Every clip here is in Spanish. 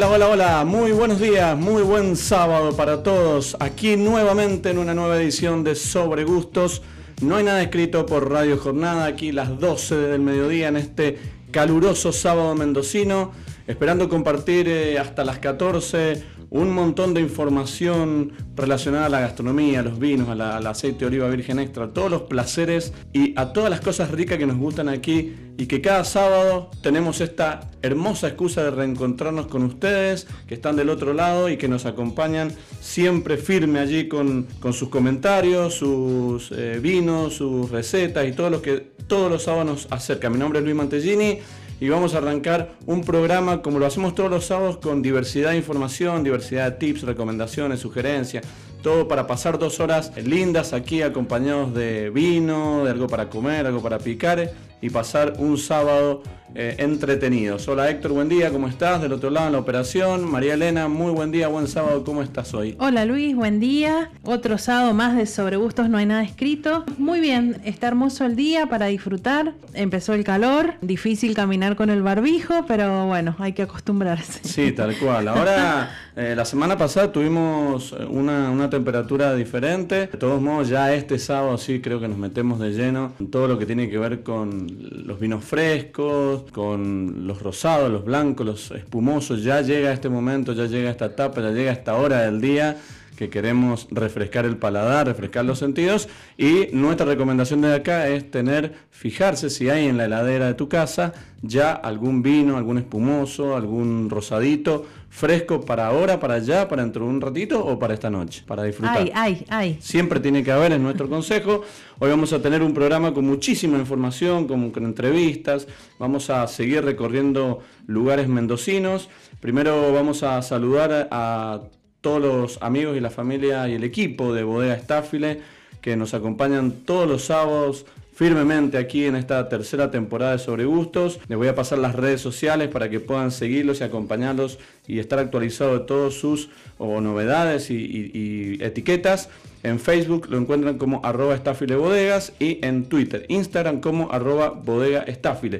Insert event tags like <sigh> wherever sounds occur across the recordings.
Hola, hola, hola, muy buenos días, muy buen sábado para todos. Aquí nuevamente en una nueva edición de Sobre Gustos. No hay nada escrito por Radio Jornada, aquí las 12 del mediodía en este caluroso sábado mendocino, esperando compartir eh, hasta las 14 un montón de información relacionada a la gastronomía, a los vinos, al aceite de oliva virgen extra, a todos los placeres y a todas las cosas ricas que nos gustan aquí y que cada sábado tenemos esta hermosa excusa de reencontrarnos con ustedes que están del otro lado y que nos acompañan siempre firme allí con, sus comentarios, sus eh, vinos, sus recetas y todo lo que todos los sábados nos acerca. Mi nombre es Luis Mantellini y vamos a arrancar un programa como lo hacemos todos los sábados con diversidad de información, diversidad de tips, recomendaciones, sugerencias, todo para pasar dos horas lindas aquí acompañados de vino, de algo para comer, algo para picar y pasar un sábado eh, entretenidos. Hola Héctor, buen día, ¿cómo estás? Del otro lado en la operación. María Elena, muy buen día, buen sábado, ¿cómo estás hoy? Hola Luis, buen día. Otro sábado más de Sobre Gustos, no hay nada escrito. Muy bien, está hermoso el día para disfrutar. Empezó el calor, difícil caminar con el barbijo, pero bueno, hay que acostumbrarse. Sí, tal cual. Ahora, <laughs> eh, la semana pasada tuvimos eh, una, una temperatura diferente. De todos modos, ya este sábado sí creo que nos metemos de lleno en todo lo que tiene que ver con los vinos frescos con los rosados, los blancos, los espumosos. Ya llega este momento, ya llega esta etapa, ya llega esta hora del día que queremos refrescar el paladar, refrescar los sentidos y nuestra recomendación de acá es tener, fijarse si hay en la heladera de tu casa ya algún vino, algún espumoso, algún rosadito fresco para ahora, para allá, para dentro de un ratito o para esta noche, para disfrutar. Ay, ay, ay. Siempre tiene que haber, en nuestro <laughs> consejo. Hoy vamos a tener un programa con muchísima información, con, con entrevistas. Vamos a seguir recorriendo lugares mendocinos. Primero vamos a saludar a todos los amigos y la familia y el equipo de Bodega Estáfile que nos acompañan todos los sábados firmemente aquí en esta tercera temporada de Sobre Gustos. Les voy a pasar las redes sociales para que puedan seguirlos y acompañarlos y estar actualizados de todos sus novedades y, etiquetas. En Facebook lo encuentran como arroba bodegas y en Twitter, Instagram como arroba bodega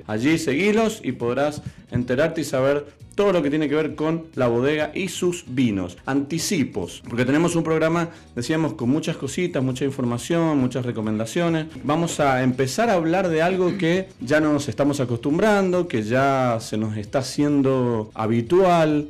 Allí seguilos y podrás enterarte y saber todo lo que tiene que ver con la bodega y sus vinos. Anticipos, porque tenemos un programa, decíamos, con muchas cositas, mucha información, muchas recomendaciones. Vamos a empezar a hablar de algo que ya nos estamos acostumbrando, que ya se nos está haciendo habitual,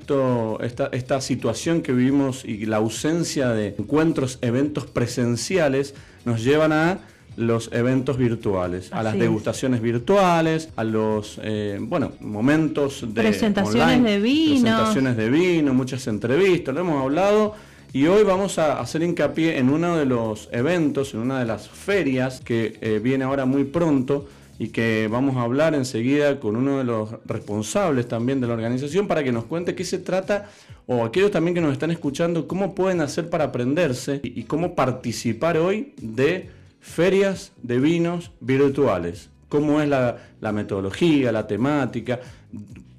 esta, esta situación que vivimos y la ausencia de encuentros, eventos presenciales, nos llevan a los eventos virtuales, a las degustaciones virtuales, a los eh, bueno momentos de presentaciones de vino, presentaciones de vino, muchas entrevistas, lo hemos hablado. Y hoy vamos a hacer hincapié en uno de los eventos, en una de las ferias que eh, viene ahora muy pronto y que vamos a hablar enseguida con uno de los responsables también de la organización para que nos cuente qué se trata o aquellos también que nos están escuchando, cómo pueden hacer para aprenderse y cómo participar hoy de ferias de vinos virtuales. ¿Cómo es la, metodología, la temática?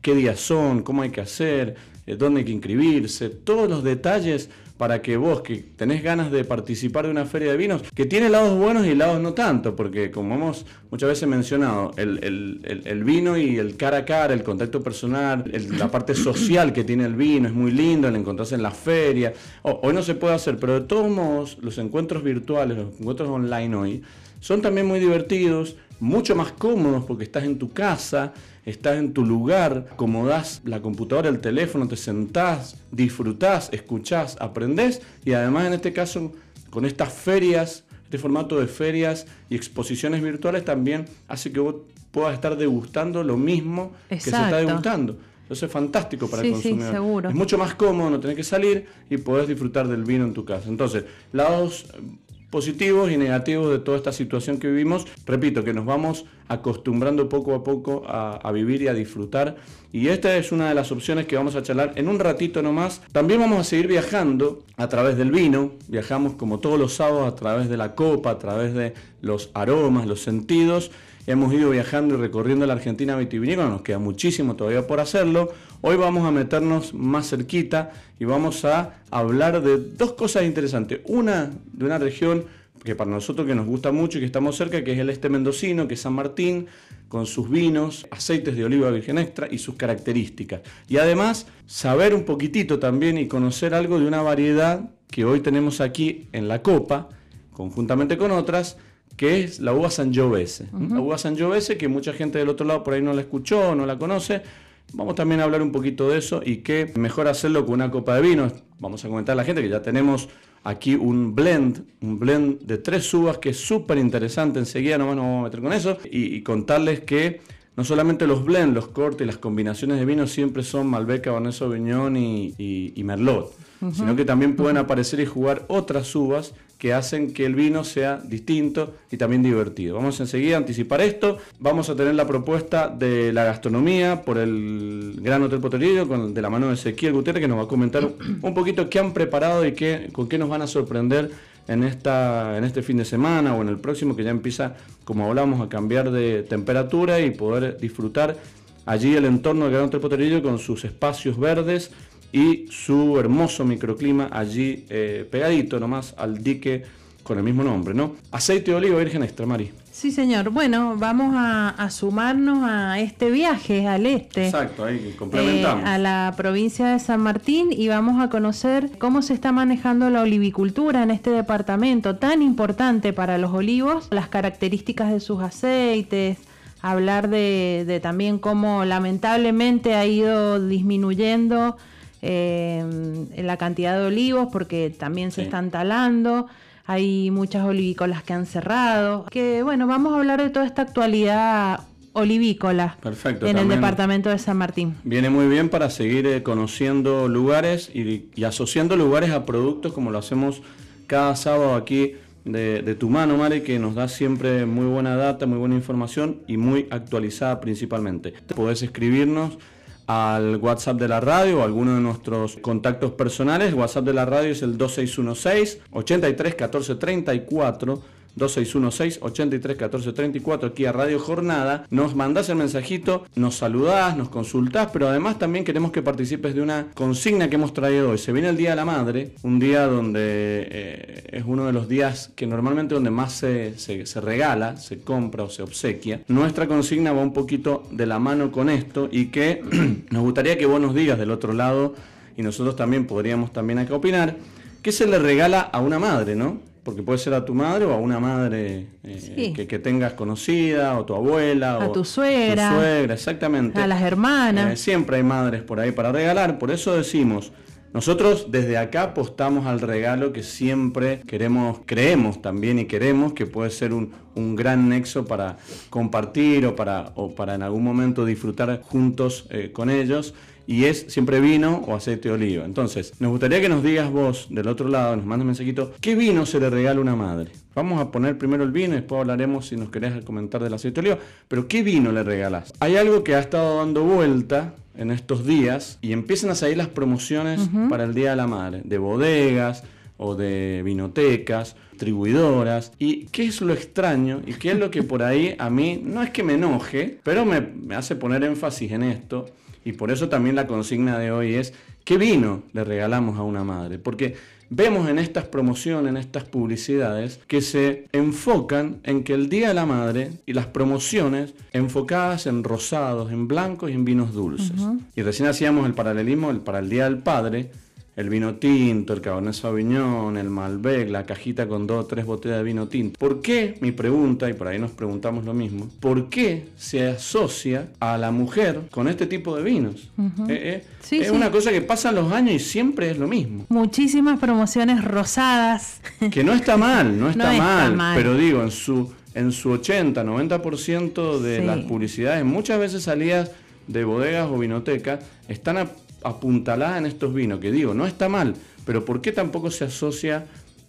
¿Qué días son? ¿Cómo hay que hacer? ¿Dónde hay que inscribirse? Todos los detalles para que vos que tenés ganas de participar de una feria de vinos, que tiene lados buenos y lados no tanto, porque como hemos muchas veces mencionado, el, vino y el cara a cara, el contacto personal, la parte social que tiene el vino es muy lindo, el encontrarse en la feria, hoy no se puede hacer, pero de todos modos los encuentros virtuales, los encuentros online hoy, son también muy divertidos, mucho más cómodos porque estás en tu casa, estás en tu lugar, acomodás la computadora, el teléfono, te sentás, disfrutás, escuchás, aprendés y además en este caso con estas ferias, este formato de ferias y exposiciones virtuales también hace que vos puedas estar degustando lo mismo que se está degustando. Eso es fantástico para el consumidor. Es mucho más cómodo, no tener que salir y podés disfrutar del vino en tu casa. Entonces, lados positivos y negativos de toda esta situación que vivimos. Repito, que nos vamos acostumbrando poco a poco a, vivir y a disfrutar. Y esta es una de las opciones que vamos a charlar en un ratito nomás. También vamos a seguir viajando a través del vino. Viajamos como todos los sábados a través de la copa, a través de los aromas, los sentidos. Hemos ido viajando y recorriendo la Argentina vitivinícola, nos queda muchísimo todavía por hacerlo. Hoy vamos a meternos más cerquita y vamos a hablar de dos cosas interesantes. Una de una región que para nosotros que nos gusta mucho y que estamos cerca, que es el este mendocino, que es San Martín, con sus vinos, aceites de oliva virgen extra y sus características. Y además, saber un poquitito también y conocer algo de una variedad que hoy tenemos aquí en la copa, conjuntamente con otras, que es la uva Sangiovese. La uva Sangiovese que mucha gente del otro lado por ahí no la escuchó, no la conoce. Vamos también a hablar un poquito de eso y que mejor hacerlo con una copa de vino. Vamos a comentar a la gente que ya tenemos aquí un blend, un blend de tres uvas que es súper interesante. Enseguida nomás nos vamos a meter con eso y, contarles que no solamente los blends, los cortes y las combinaciones de vino siempre son Malbec, Cabernet Sauvignon y, y Merlot, sino que también pueden aparecer y jugar otras uvas que hacen que el vino sea distinto y también divertido. Vamos enseguida a anticipar esto. Vamos a tener la propuesta de la gastronomía por el Gran Hotel Poterillo, con, de la mano de Ezequiel Gutiérrez, que nos va a comentar un poquito qué han preparado y qué, con qué nos van a sorprender en, esta, en este fin de semana o en el próximo, que ya empieza, como hablamos, a cambiar de temperatura y poder disfrutar allí el entorno del Gran Hotel Poterillo con sus espacios verdes y su hermoso microclima allí eh, pegadito nomás al dique con el mismo nombre, ¿no? Aceite de oliva virgen extra, Mari. Sí, señor. Bueno, vamos a, sumarnos a este viaje al este. Exacto, ahí complementamos. Eh, a la provincia de San Martín y vamos a conocer cómo se está manejando la olivicultura en este departamento tan importante para los olivos, las características de sus aceites, hablar de, de también cómo lamentablemente ha ido disminuyendo eh, la cantidad de olivos porque también se están talando. Hay muchas olivícolas que han cerrado. Que bueno, vamos a hablar de toda esta actualidad olivícola en el departamento de San Martín. Viene muy bien para seguir eh, conociendo lugares y, asociando lugares a productos como lo hacemos cada sábado aquí de, de, tu mano, Mari, que nos da siempre muy buena data, muy buena información y muy actualizada principalmente. Podés escribirnos al WhatsApp de la radio o alguno de nuestros contactos personales. WhatsApp de la radio es el 2616 83 14 34 2616 83 14 34 aquí a Radio Jornada. Nos mandás el mensajito, nos saludás, nos consultás, pero además también queremos que participes de una consigna que hemos traído hoy. Se viene el Día de la Madre, un día donde eh, es uno de los días que normalmente donde más se, se, regala, se compra o se obsequia. Nuestra consigna va un poquito de la mano con esto y que <clears throat> nos gustaría que vos nos digas del otro lado y nosotros también podríamos también acá opinar. ¿Qué se le regala a una madre, no? Porque puede ser a tu madre o a una madre eh, que, tengas conocida, o tu abuela, a o tu suegra, tu suegra, exactamente. A las hermanas. Eh, siempre hay madres por ahí para regalar, por eso decimos, nosotros desde acá apostamos al regalo que siempre queremos, creemos también y queremos que puede ser un, gran nexo para compartir o para, o para en algún momento disfrutar juntos eh, con ellos y es siempre vino o aceite de oliva. Entonces, nos gustaría que nos digas vos del otro lado, nos mandes un mensajito, ¿qué vino se le regala a una madre? Vamos a poner primero el vino, y después hablaremos si nos querés comentar del aceite de oliva, pero ¿qué vino le regalas? Hay algo que ha estado dando vuelta en estos días y empiezan a salir las promociones para el Día de la Madre, de bodegas o de vinotecas, distribuidoras. ¿Y qué es lo extraño? ¿Y qué es lo que por ahí a mí, no es que me enoje, pero me, me hace poner énfasis en esto? Y por eso también la consigna de hoy es, ¿qué vino le regalamos a una madre? Porque vemos en estas promociones, en estas publicidades, que se enfocan en que el Día de la Madre y las promociones enfocadas en rosados, en blancos y en vinos dulces. Y recién hacíamos el paralelismo para el Día del Padre, el vino tinto, el Cabernet Sauvignon, el Malbec, la cajita con dos o tres botellas de vino tinto. ¿Por qué, mi pregunta, y por ahí nos preguntamos lo mismo, ¿por qué se asocia a la mujer con este tipo de vinos? Eh, eh, es una cosa que pasa los años y siempre es lo mismo. Muchísimas promociones rosadas. Que no está mal, no <laughs> está, mal, pero digo, en su, en su 80, 90% de las publicidades, muchas veces salidas de bodegas o vinotecas, están a apuntalada en estos vinos, que digo, no está mal, pero ¿por qué tampoco se asocia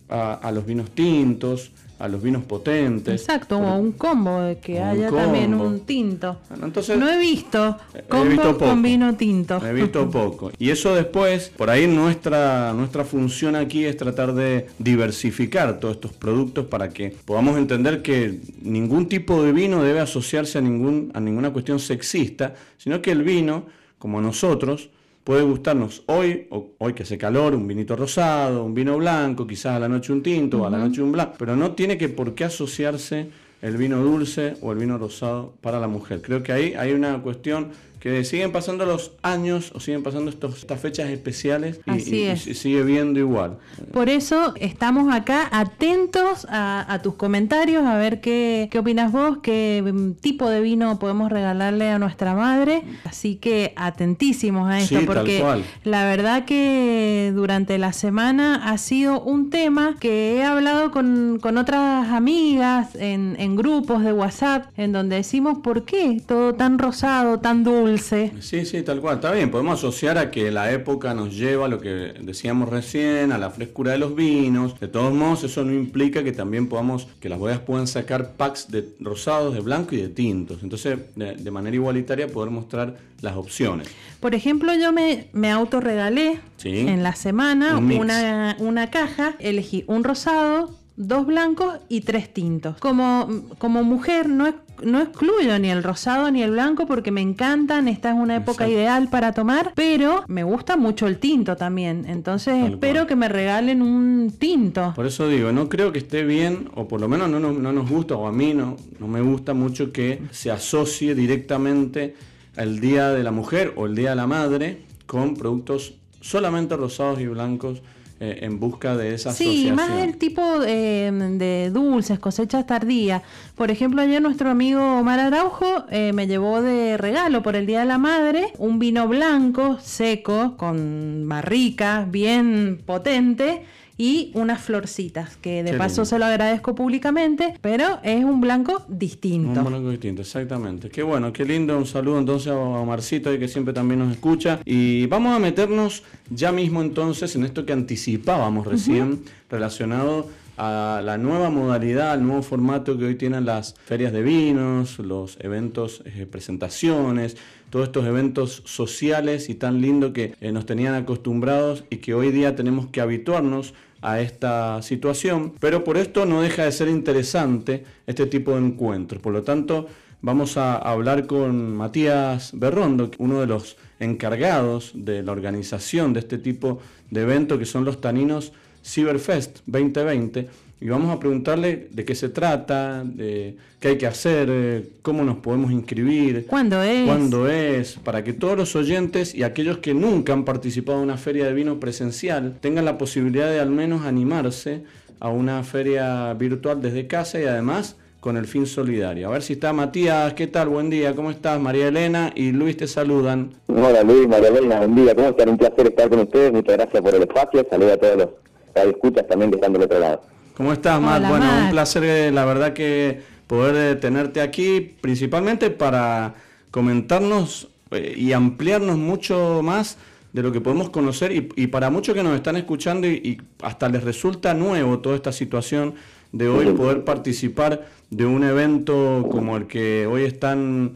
a, los vinos tintos, a los vinos potentes? Exacto, o un combo, de que haya también un tinto. Entonces, no he visto combo con vino tinto. He visto <laughs> poco. Y eso después, por ahí nuestra, nuestra función aquí es tratar de diversificar todos estos productos para que podamos entender que ningún tipo de vino debe asociarse a, ningún, a ninguna cuestión sexista, sino que el vino, como nosotros, puede gustarnos hoy, o hoy que hace calor, un vinito rosado, un vino blanco, quizás a la noche un tinto, o a la noche un blanco, pero no tiene que por qué asociarse el vino dulce o el vino rosado para la mujer. Creo que ahí hay una cuestión que siguen pasando los años o siguen pasando estos, estas fechas especiales y, sigue viendo igual. Por eso estamos acá atentos a, tus comentarios, a ver qué, qué opinas vos, qué mm, tipo de vino podemos regalarle a nuestra madre. Así que atentísimos a esto, porque la verdad que durante la semana ha sido un tema que he hablado con, con otras amigas en, en grupos de WhatsApp, en donde decimos, ¿por qué todo tan rosado, tan dulce? Sí, sí, tal cual. Está bien, podemos asociar a que la época nos lleva a lo que decíamos recién, a la frescura de los vinos. De todos modos, eso no implica que también podamos, que las bodegas puedan sacar packs de rosados, de blanco y de tintos. Entonces, de, manera igualitaria, poder mostrar las opciones. Por ejemplo, yo me, me autorregalé en la semana una, una caja, elegí un rosado, dos blancos y tres tintos. Como, como mujer no, no excluyo ni el rosado ni el blanco porque me encantan, esta es una época ideal para tomar, pero me gusta mucho el tinto también, entonces espero que me regalen un tinto. Por eso digo, no creo que esté bien, o por lo menos no, no, nos gusta, o a mí no, no me gusta mucho que se asocie directamente el Día de la Mujer o el Día de la Madre con productos solamente rosados y blancos eh, en busca de esa sí, más el tipo de dulces, cosechas tardías. Por ejemplo, ayer nuestro amigo Omar Araujo eh, me llevó de regalo por el Día de la Madre un vino blanco, seco, con barrica, bien potente y unas florcitas, que de paso se lo agradezco públicamente, pero es un blanco distinto. Un blanco distinto, exactamente. Qué bueno, qué lindo. Un saludo entonces a Marcito, que siempre también nos escucha. Y vamos a meternos ya mismo entonces en esto que anticipábamos recién, relacionado a la nueva modalidad, al nuevo formato que hoy tienen las ferias de vinos, los eventos, eh, presentaciones, todos estos eventos sociales y tan lindo que eh, nos tenían acostumbrados y que hoy día tenemos que habituarnos a esta situación, pero por esto no deja de ser interesante este tipo de encuentros. Por lo tanto, vamos a hablar con Matías Berrondo, uno de los encargados de la organización de este tipo de eventos que son los taninos Cyberfest 2020 y vamos a preguntarle de qué se trata, de qué hay que hacer, eh, cómo nos podemos inscribir, cuándo es, cuándo es, para que todos los oyentes y aquellos que nunca han participado en una feria de vino presencial tengan la posibilidad de al menos animarse a una feria virtual desde casa y además con el fin solidario. A ver si está Matías, ¿qué tal? Buen día, ¿cómo estás? María Elena y Luis te saludan. Hola Luis, María Elena, buen día, ¿cómo están? Un placer estar con ustedes, muchas gracias por el espacio, saludos a todos los que escuchas también que están del otro lado. ¿Cómo estás, Matt? bueno, un placer, eh, la verdad que poder eh, tenerte aquí, principalmente para comentarnos eh, y ampliarnos mucho más de lo que podemos conocer y, para muchos que nos están escuchando y, hasta les resulta nuevo toda esta situación de hoy poder participar de un evento como el que hoy están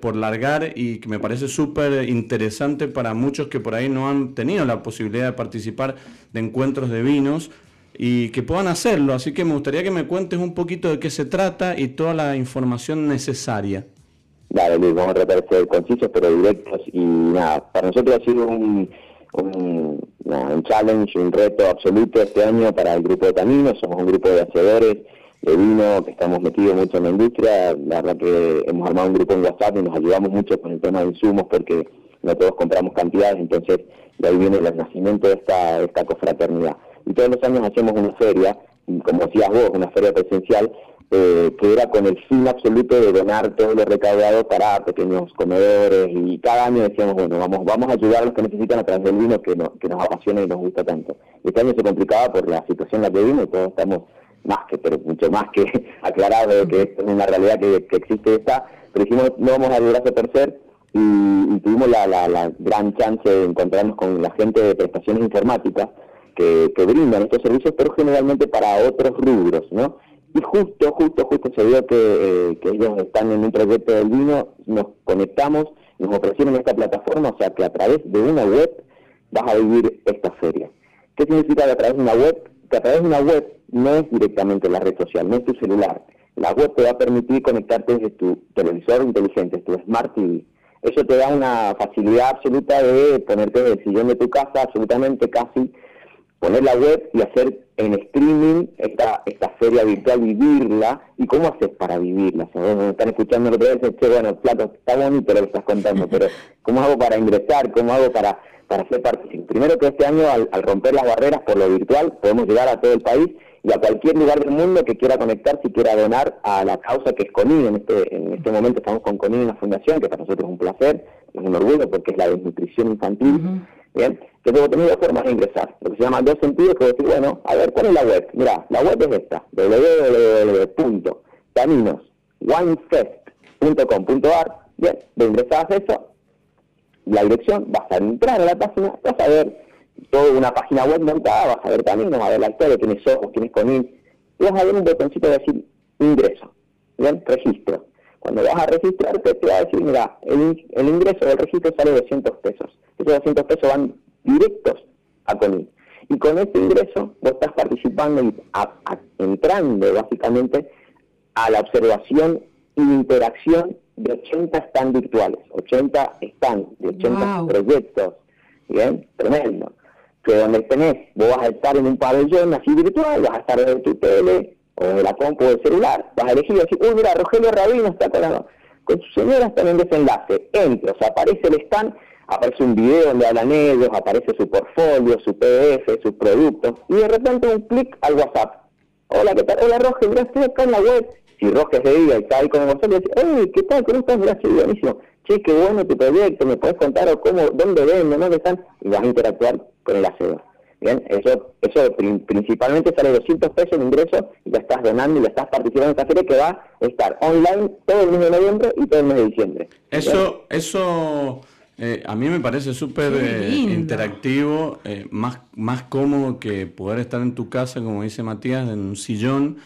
por largar y que me parece súper interesante para muchos que por ahí no han tenido la posibilidad de participar de encuentros de vinos y que puedan hacerlo. Así que me gustaría que me cuentes un poquito de qué se trata y toda la información necesaria. Dale, Luis, vamos a tratar de ser concisos pero directos. Y nada, para nosotros ha sido un, un, challenge, un reto absoluto este año para el grupo de Caminos. Somos un grupo de hacedores de vino que estamos metidos mucho en la industria. La verdad que hemos armado un grupo en WhatsApp y nos ayudamos mucho con el tema de insumos porque no todos compramos cantidades, entonces de ahí viene el nacimiento de esta, de esta confraternidad y todos los años hacemos una feria, como decías vos, una feria presencial, eh, que era con el fin absoluto de donar todo lo recaudado para pequeños comedores y cada año decíamos, bueno, vamos vamos a ayudar a los que necesitan a través del vino que, que nos apasiona y nos gusta tanto. Este año se complicaba por la situación en la que vino y todos estamos más que, pero mucho más que <laughs> aclarados de que esto es una realidad que, que existe esta, pero dijimos, no vamos a ayudar a tercer y, y tuvimos la, la, la gran chance de encontrarnos con la gente de prestaciones informáticas que, brindan estos servicios, pero generalmente para otros rubros, ¿no? Y justo, justo, justo se vio que, eh, que ellos están en un proyecto del vino, nos conectamos, nos ofrecieron esta plataforma, o sea que a través de una web vas a vivir esta feria. ¿Qué significa que a través de una web? Que a través de una web no es directamente la red social, no es tu celular. La web te va a permitir conectarte desde tu televisor inteligente, tu Smart TV. Eso te da una facilidad absoluta de ponerte en el sillón de tu casa, absolutamente casi, poner la web y hacer en streaming esta, esta feria virtual, vivirla. ¿Y cómo haces para vivirla? O sea, están escuchando lo que dicen, che, bueno, Plato, está bonito lo que estás contando, pero ¿cómo hago para ingresar? ¿Cómo hago para, para ser partícipe? Primero que este año, al, romper las barreras por lo virtual, podemos llegar a todo el país y a cualquier lugar del mundo que quiera conectar, si quiera donar a la causa que es CONI. En este, en este momento estamos con CONI en la fundación, que para nosotros es un placer, es un orgullo porque es la desnutrición infantil. Bien, que tengo tenido dos formas de ingresar, lo que se llama dos sentidos, que decir, bueno, a ver, ¿cuál es la web? Mira, la web es esta, www.caminowinefest.com.ar, bien, de ingresar a eso, la dirección, vas a entrar a la página, vas a ver toda una página web montada, vas a ver también, vas a ver la historia, quiénes somos, quién es Conil, y vas a ver un botoncito de decir ingreso, ¿bien? Registro. Cuando vas a registrarte, te va a decir, mira, el, el ingreso del registro sale 200 pesos. Esos 200 pesos van directos a Conil. Y con este ingreso vos estás participando y entrando básicamente a la observación e interacción de 80 stand virtuales, 80 stand, de 80 proyectos. Bien, tremendo que donde tenés, vos vas a estar en un pabellón así virtual, vas a estar en tu tele o en la compu del celular, vas a elegir y decir, uy, mira, Rogelio Rabino está con, la, con su señora, está en el desenlace, entra, o sea, aparece el stand, aparece un video donde hablan ellos, aparece su portfolio, su PDF, sus productos, y de repente un clic al WhatsApp. Hola, ¿qué tal? Hola, Rogelio, mira, estoy acá en la web. Si Roger se diga y está ahí con vosotros, dice, hey, ¿qué tal? ¿Cómo estás? Mira, buenísimo. Che, qué bueno tu proyecto, ¿me puedes contar o cómo, dónde ven, dónde están? Y vas a interactuar con el hacedor. Bien, eso, eso principalmente sale 200 pesos de ingreso y ya estás donando y ya estás participando en esta feria que va a estar online todo el mes de noviembre y todo el mes de diciembre. Eso, eso eh, a mí me parece súper eh, interactivo, eh, más, más cómodo que poder estar en tu casa, como dice Matías, en un sillón,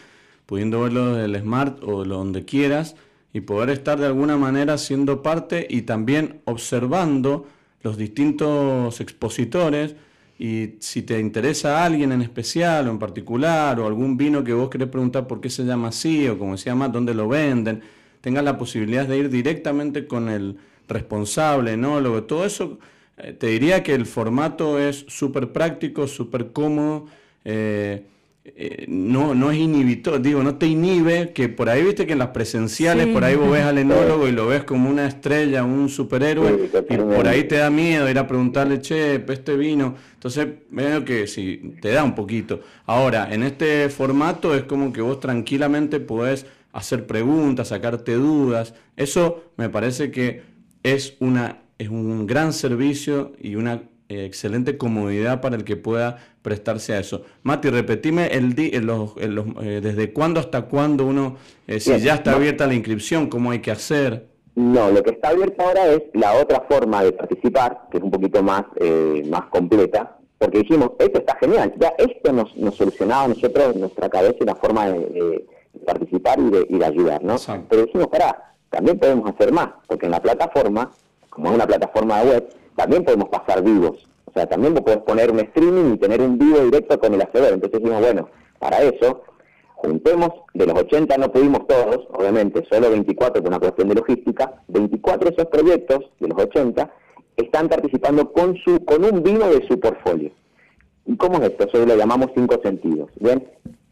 pudiendo verlo del smart o de donde quieras y poder estar de alguna manera siendo parte y también observando los distintos expositores. Y si te interesa alguien en especial o en particular, o algún vino que vos querés preguntar por qué se llama así, o como se llama, dónde lo venden, tengas la posibilidad de ir directamente con el responsable, enólogo, todo eso, eh, te diría que el formato es súper práctico, súper cómodo. Eh, eh, no, no es inhibitor, digo, no te inhibe, que por ahí viste que en las presenciales, por ahí vos ves al enólogo y lo ves como una estrella, un superhéroe, y por ahí te da miedo ir a preguntarle, che, este vino. Entonces, veo que sí, te da un poquito. Ahora, en este formato es como que vos tranquilamente podés hacer preguntas, sacarte dudas. Eso me parece que es, una, es un gran servicio y una eh, excelente comodidad para el que pueda prestarse a eso. Mati, repetime el di, los, eh, desde cuándo hasta cuándo uno, eh, si ya está abierta la inscripción, cómo hay que hacer. No, lo que está abierto ahora es la otra forma de participar, que es un poquito más, más completa, porque dijimos, esto está genial, ya esto nos, nos solucionaba a nosotros en nuestra cabeza una forma de, participar y de, y de ayudar, ¿no? Pero dijimos, pará, también podemos hacer más, porque en la plataforma, como es una plataforma web, también podemos pasar vivos. O sea, también vos podés poner un streaming y tener un vivo directo con el hacedor. Entonces dijimos, bueno, para eso, juntemos, de los 80 no pudimos todos, obviamente, solo 24 por una cuestión de logística, 24 de esos proyectos, de los 80, están participando con su con un vino de su portfolio. ¿Y cómo es esto? Eso lo llamamos cinco sentidos. ¿Bien?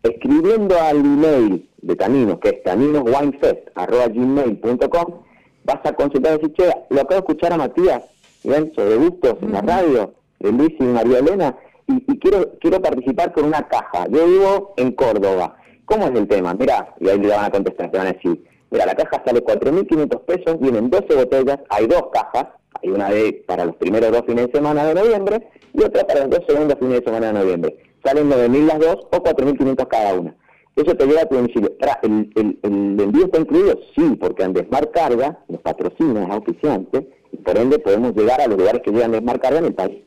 Escribiendo al email de Caminos, que es caminoswinefest.com, vas a consultar y decir, che, lo acabo de escuchar a Matías, sobre gustos en la radio, de Luis y María Elena, y, quiero quiero participar con una caja. Yo vivo en Córdoba. ¿Cómo es el tema? Mira, y ahí le van a contestar, te van a decir, mira, la caja sale 4.500 pesos, vienen 12 botellas, hay dos cajas, hay una de para los primeros dos fines de semana de noviembre y otra para los dos segundos fines de semana de noviembre. Salen 9.000 las dos o 4.500 cada una. Eso te lleva a tu domicilio. ¿El, el, el envío está incluido? Sí, porque Andesmar Carga nos patrocina, es auspiciante, y por ende podemos llegar a los lugares que llegan Andesmar Carga en el país.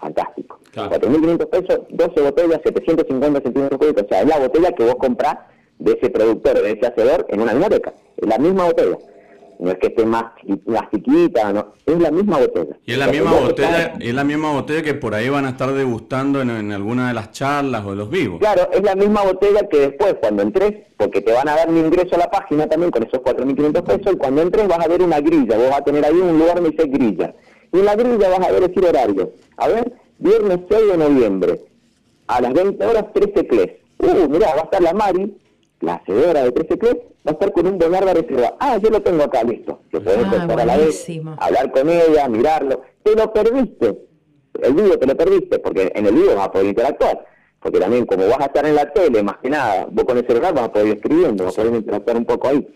Fantástico. 4.500 pesos, 12 botellas, 750 centímetros cúbicos. O sea, es la botella que vos comprás de ese productor, de ese hacedor, en una biblioteca. Es la misma botella. No es que esté más, más chiquita, no, es la misma botella. Y es la misma botella, es la misma botella que por ahí van a estar degustando en, alguna de las charlas o de los vivos. Claro, es la misma botella que después cuando entres, porque te van a dar un ingreso a la página también con esos 4.500 pesos, y cuando entres vas a ver una grilla, vos vas a tener ahí un lugar donde dice grilla. Y en la grilla vas a ver decir horario. A ver, viernes 6 de noviembre, a las 20 horas 13 cles. Uh, mirá, va a estar la Mari, la hacedora de 13 cles, va a estar con un Bernardo reserva. Ah, yo lo tengo acá, listo. Lo podés ah, a la vez, hablar con ella, mirarlo. Te lo perdiste. El video te lo perdiste, porque en el video vas a poder interactuar. Porque también, como vas a estar en la tele, más que nada, vos con el celular vas a poder ir escribiendo, vas a poder interactuar un poco ahí.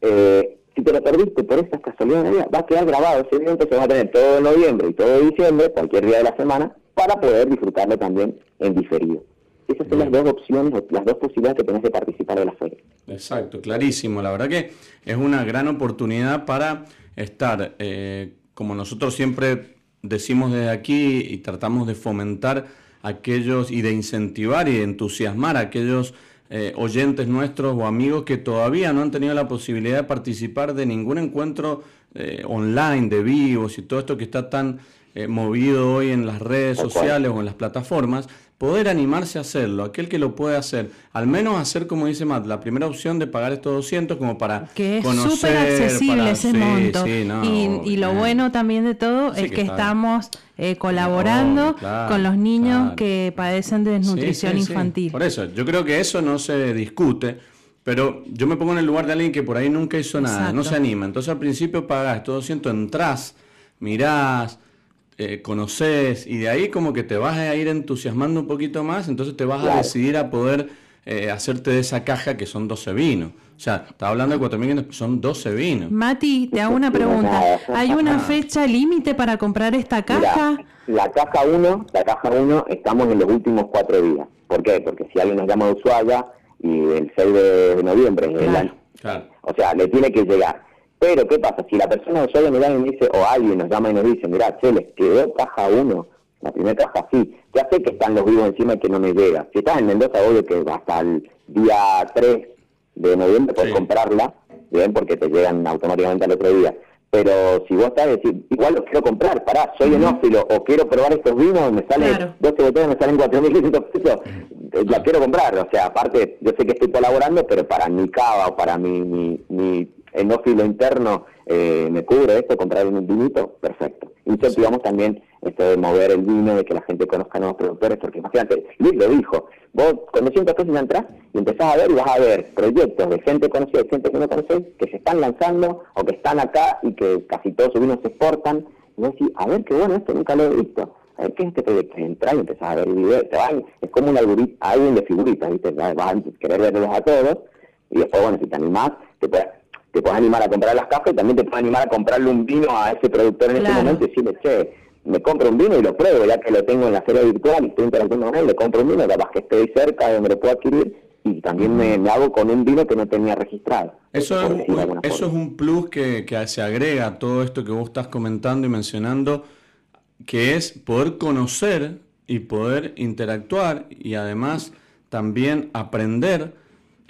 eh, si te lo perdiste por estas casualidades, va a quedar grabado ese video, entonces va a tener todo noviembre y todo diciembre, cualquier día de la semana, para poder disfrutarlo también en diferido. Esas son las dos opciones, las dos posibilidades que tenés de participar de la feria. Exacto, clarísimo. La verdad que es una gran oportunidad para estar, eh, como nosotros siempre decimos desde aquí y tratamos de fomentar aquellos y de incentivar y de entusiasmar a aquellos eh, oyentes nuestros o amigos que todavía no han tenido la posibilidad de participar de ningún encuentro eh, online, de vivos y todo esto que está tan movido hoy en las redes sociales o en las plataformas, poder animarse a hacerlo, aquel que lo puede hacer, al menos hacer como dice Matt, la primera opción de pagar estos 200 como para que es súper accesible ese monto y, lo bueno también de todo es que, estamos eh, colaborando con los niños que padecen de desnutrición infantil. Por eso, yo creo que eso no se discute. Pero yo me pongo en el lugar de alguien que por ahí nunca hizo nada, no se anima. Entonces al principio pagas estos 200, entras, mirás, eh, conoces y de ahí como que te vas a ir entusiasmando un poquito más, entonces te vas a decidir a poder eh, hacerte de esa caja que son 12 vinos. O sea, estaba hablando de 4.500, son 12 vinos. Mati, te hago una pregunta. ¿Hay una fecha límite para comprar esta caja? la caja 1, la caja 1, estamos en los últimos cuatro días. ¿Por qué? Porque si alguien nos llama de Ushuaia y el 6 de noviembre es el año. O sea, le tiene que llegar. Pero, ¿qué pasa? Si la persona de me llama y me dice, o alguien nos llama y nos dice, mira, che, les quedó caja 1, la primera caja sí, ya sé que están los vivos encima y que no me llega. Si estás en Mendoza, obvio que hasta el día 3 de noviembre puedes comprarla, bien, porque te llegan automáticamente al otro día. Pero si vos estás, decir, igual los quiero comprar, pará, soy enófilo, o quiero probar estos vinos, me salen claro. 12 botellas, me salen 4.500 pesos, eh, la quiero comprar. O sea, aparte, yo sé que estoy colaborando, pero para mi cava o para mi, mi, mi enófilo interno eh, me cubre esto, comprar un vinito, perfecto. Incentivamos también esto de mover el vino, de que la gente conozca nuevos productores, porque imagínate, Luis lo dijo, vos con 200 pesos entras y empezás a ver y vas a ver proyectos de gente conocida y gente que no conoces que se están lanzando o que están acá y que casi todos sus vinos se exportan. Y vos decís, a ver qué bueno, esto nunca lo he visto. A ver qué es este proyecto. Entras y empezás a ver videos, es como un algoritmo, alguien de figuritas, ¿viste? Vas a querer verlos a todos y después, bueno, si te animás, te puedes te puedes animar a comprar las cajas y también te puedes animar a comprarle un vino a ese productor en ese momento y decirle, che, me compro un vino y lo pruebo, ya que lo tengo en la feria virtual y estoy interactuando con él, le compro un vino, capaz que estoy cerca de donde lo puedo adquirir y también me, hago con un vino que no tenía registrado. Eso, es, eso es un plus que, que se agrega a todo esto que vos estás comentando y mencionando, que es poder conocer y poder interactuar y además también aprender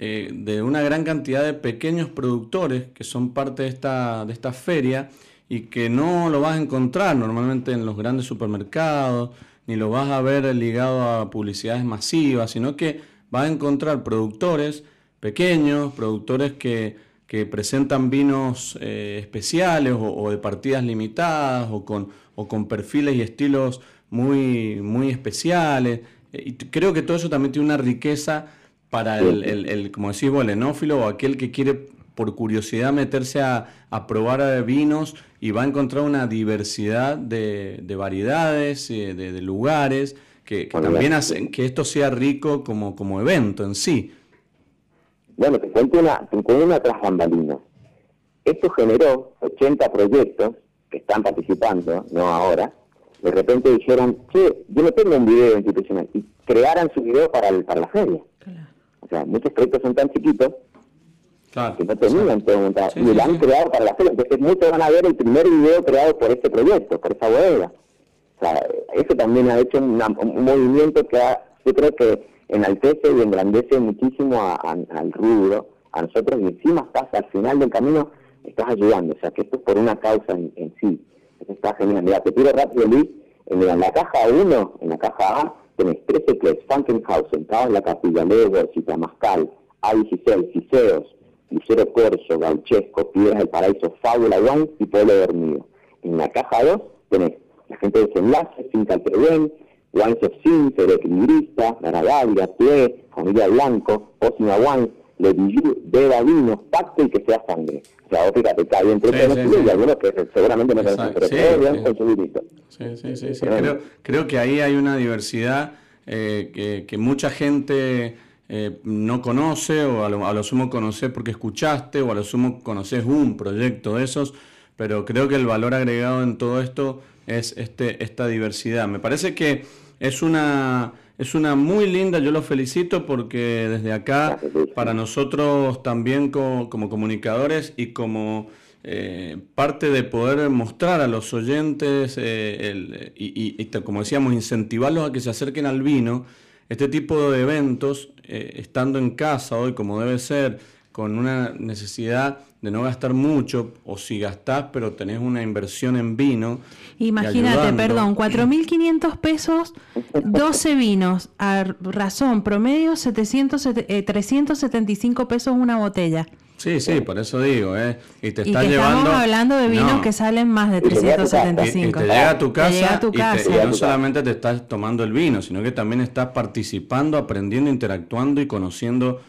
eh, de una gran cantidad de pequeños productores que son parte de esta, de esta feria y que no lo vas a encontrar normalmente en los grandes supermercados, ni lo vas a ver ligado a publicidades masivas, sino que vas a encontrar productores pequeños, productores que, presentan vinos eh, especiales o, de partidas limitadas o con, o con perfiles y estilos muy, muy especiales. Y creo que todo eso también tiene una riqueza para el, el, como decís vos, el enófilo o aquel que quiere por curiosidad meterse a, probar eh, vinos y va a encontrar una diversidad de, variedades, eh, de, lugares, que, también hacen que esto sea rico como, como evento en sí. Bueno, te cuento una, te cuento una tras Esto generó 80 proyectos que están participando, no ahora, de repente dijeron, che, yo no tengo un video institucional, y crearan su video para, el, para la feria. Sea, muchos proyectos son tan chiquitos que no tenían todo montado. y lo han creado para la feria. Entonces muchos van a ver el primer video creado por este proyecto, por esa bodega. O sea, eso también ha hecho un movimiento que yo creo que enaltece y engrandece muchísimo al rubro, a nosotros, y encima estás al final del camino estás ayudando, o sea, que esto es por una causa en, sí. Eso está genial. Mira, te tiro rápido, Luis, en, en la caja 1, en la caja A, tenés 13 clips, Funkenhausen, Caos en la Capilla, Lego, Mascal, A16, Ciseos, Lucero Corso, Gauchesco, Piedras del Paraíso, Fábula One y Pueblo Dormido. En la caja 2 tenés la gente de desenlace, Finca Alpedén, Wines of Sin, Equilibrista, Garavaglia, Tue, Familia Blanco, Osina One, Le Beba Vino, Pacto y Que Sea Sangre. O sea, vos fíjate que hay entre sí, y algunos que seguramente no conocen, pero con Sí, sí, sí. sí. Creo, creo que ahí hay una diversidad eh, que, que mucha gente eh, no conoce o a lo, sumo conoces porque escuchaste o a lo sumo conoces un proyecto de esos, pero creo que el valor agregado en todo esto es este, esta diversidad. Me parece que es una, es una muy linda, yo lo felicito porque desde acá, para nosotros también como, comunicadores y como eh, parte de poder mostrar a los oyentes eh, y, y, como decíamos, incentivarlos a que se acerquen al vino, este tipo de eventos, eh, estando en casa hoy como debe ser, con una necesidad de no gastar mucho, o si gastás, pero tenés una inversión en vino. Imagínate, perdón, 4.500 pesos, 12 vinos, a razón promedio 700, 375 eh, pesos una botella. Sí, sí, por eso digo, ¿eh? Y te está llevando. Estamos hablando de vinos que salen más de 375. Y, te llega a tu casa, y, no solamente te estás tomando el vino, sino que también estás participando, aprendiendo, interactuando y conociendo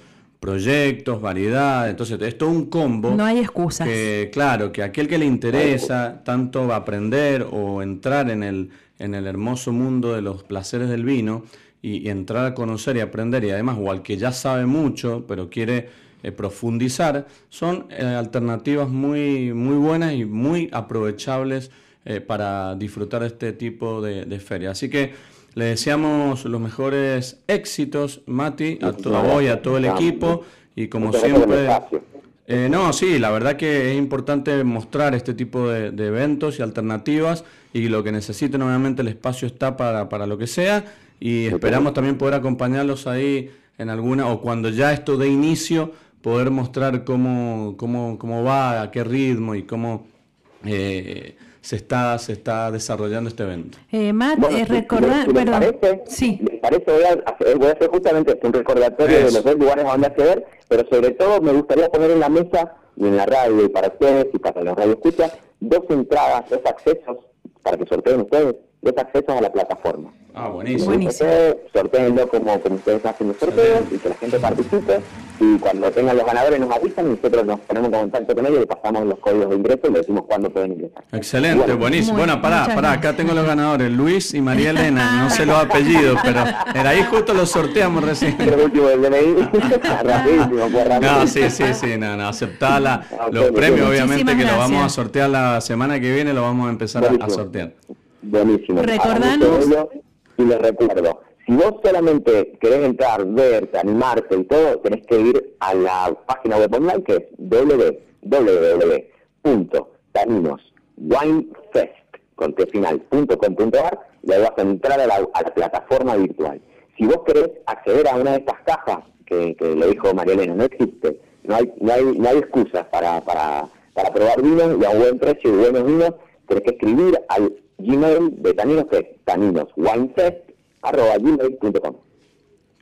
proyectos, variedad. Entonces, esto es un combo. No hay excusas. Que, claro, que aquel que le interesa tanto aprender o entrar en el, en el hermoso mundo de los placeres del vino y, y entrar a conocer y aprender, y además, o al que ya sabe mucho, pero quiere eh, profundizar, son eh, alternativas muy, muy buenas y muy aprovechables eh, para disfrutar este tipo de, de feria. Así que le deseamos los mejores éxitos, Mati, a, todo, y a todo el equipo. Y como siempre... no, sí, la verdad que es importante mostrar este tipo de, eventos y alternativas y lo que necesiten, obviamente el espacio está para, para lo que sea. Y esperamos también poder acompañarlos ahí en alguna o cuando ya esto dé inicio poder mostrar cómo, cómo, cómo va, a qué ritmo y cómo eh, se, está, se está desarrollando este evento. Eh, Matt, eh, recordar, perdón. Parece, sí. parece, voy a, hacer, voy a hacer justamente un recordatorio de los dos lugares a donde acceder, pero sobre todo me gustaría poner en la mesa y en la radio y para ustedes y para los radioescuchas dos entradas, dos accesos para que sorteen ustedes, dos accesos a la plataforma. Ah, buenísimo. buenísimo. Sorteenlo como, como ustedes hacen los sorteos y que la gente participe y cuando tengan los ganadores nos avisan y nosotros nos ponemos en contacto con ellos y pasamos los códigos de ingreso y le decimos cuándo pueden ingresar. Excelente, buenísimo. bueno, pará, pará, acá tengo los ganadores, Luis y María Elena, no sé los apellidos, pero era ahí justo los sorteamos recién. El último del DNI, <laughs> rapidísimo, fue No, sí, sí, sí, no, no, aceptá la, los premios, obviamente que lo vamos a sortear la semana que viene, lo vamos a empezar a, sortear. Buenísimo. Recordanos. Y les recuerdo, si vos solamente querés entrar, verte, animarte y todo, tenés que ir a la página web online que es www.taninoswinefest.com.ar y ahí vas a entrar a la, plataforma virtual. Si vos querés acceder a una de estas cajas que, que le dijo María Elena, no existe, no hay, no hay, no hay excusas para, para, para probar vinos y a un buen precio y buenos vinos, tenés que escribir al Gmail de Taninos, que es taninoswinefest arroba gmail.com.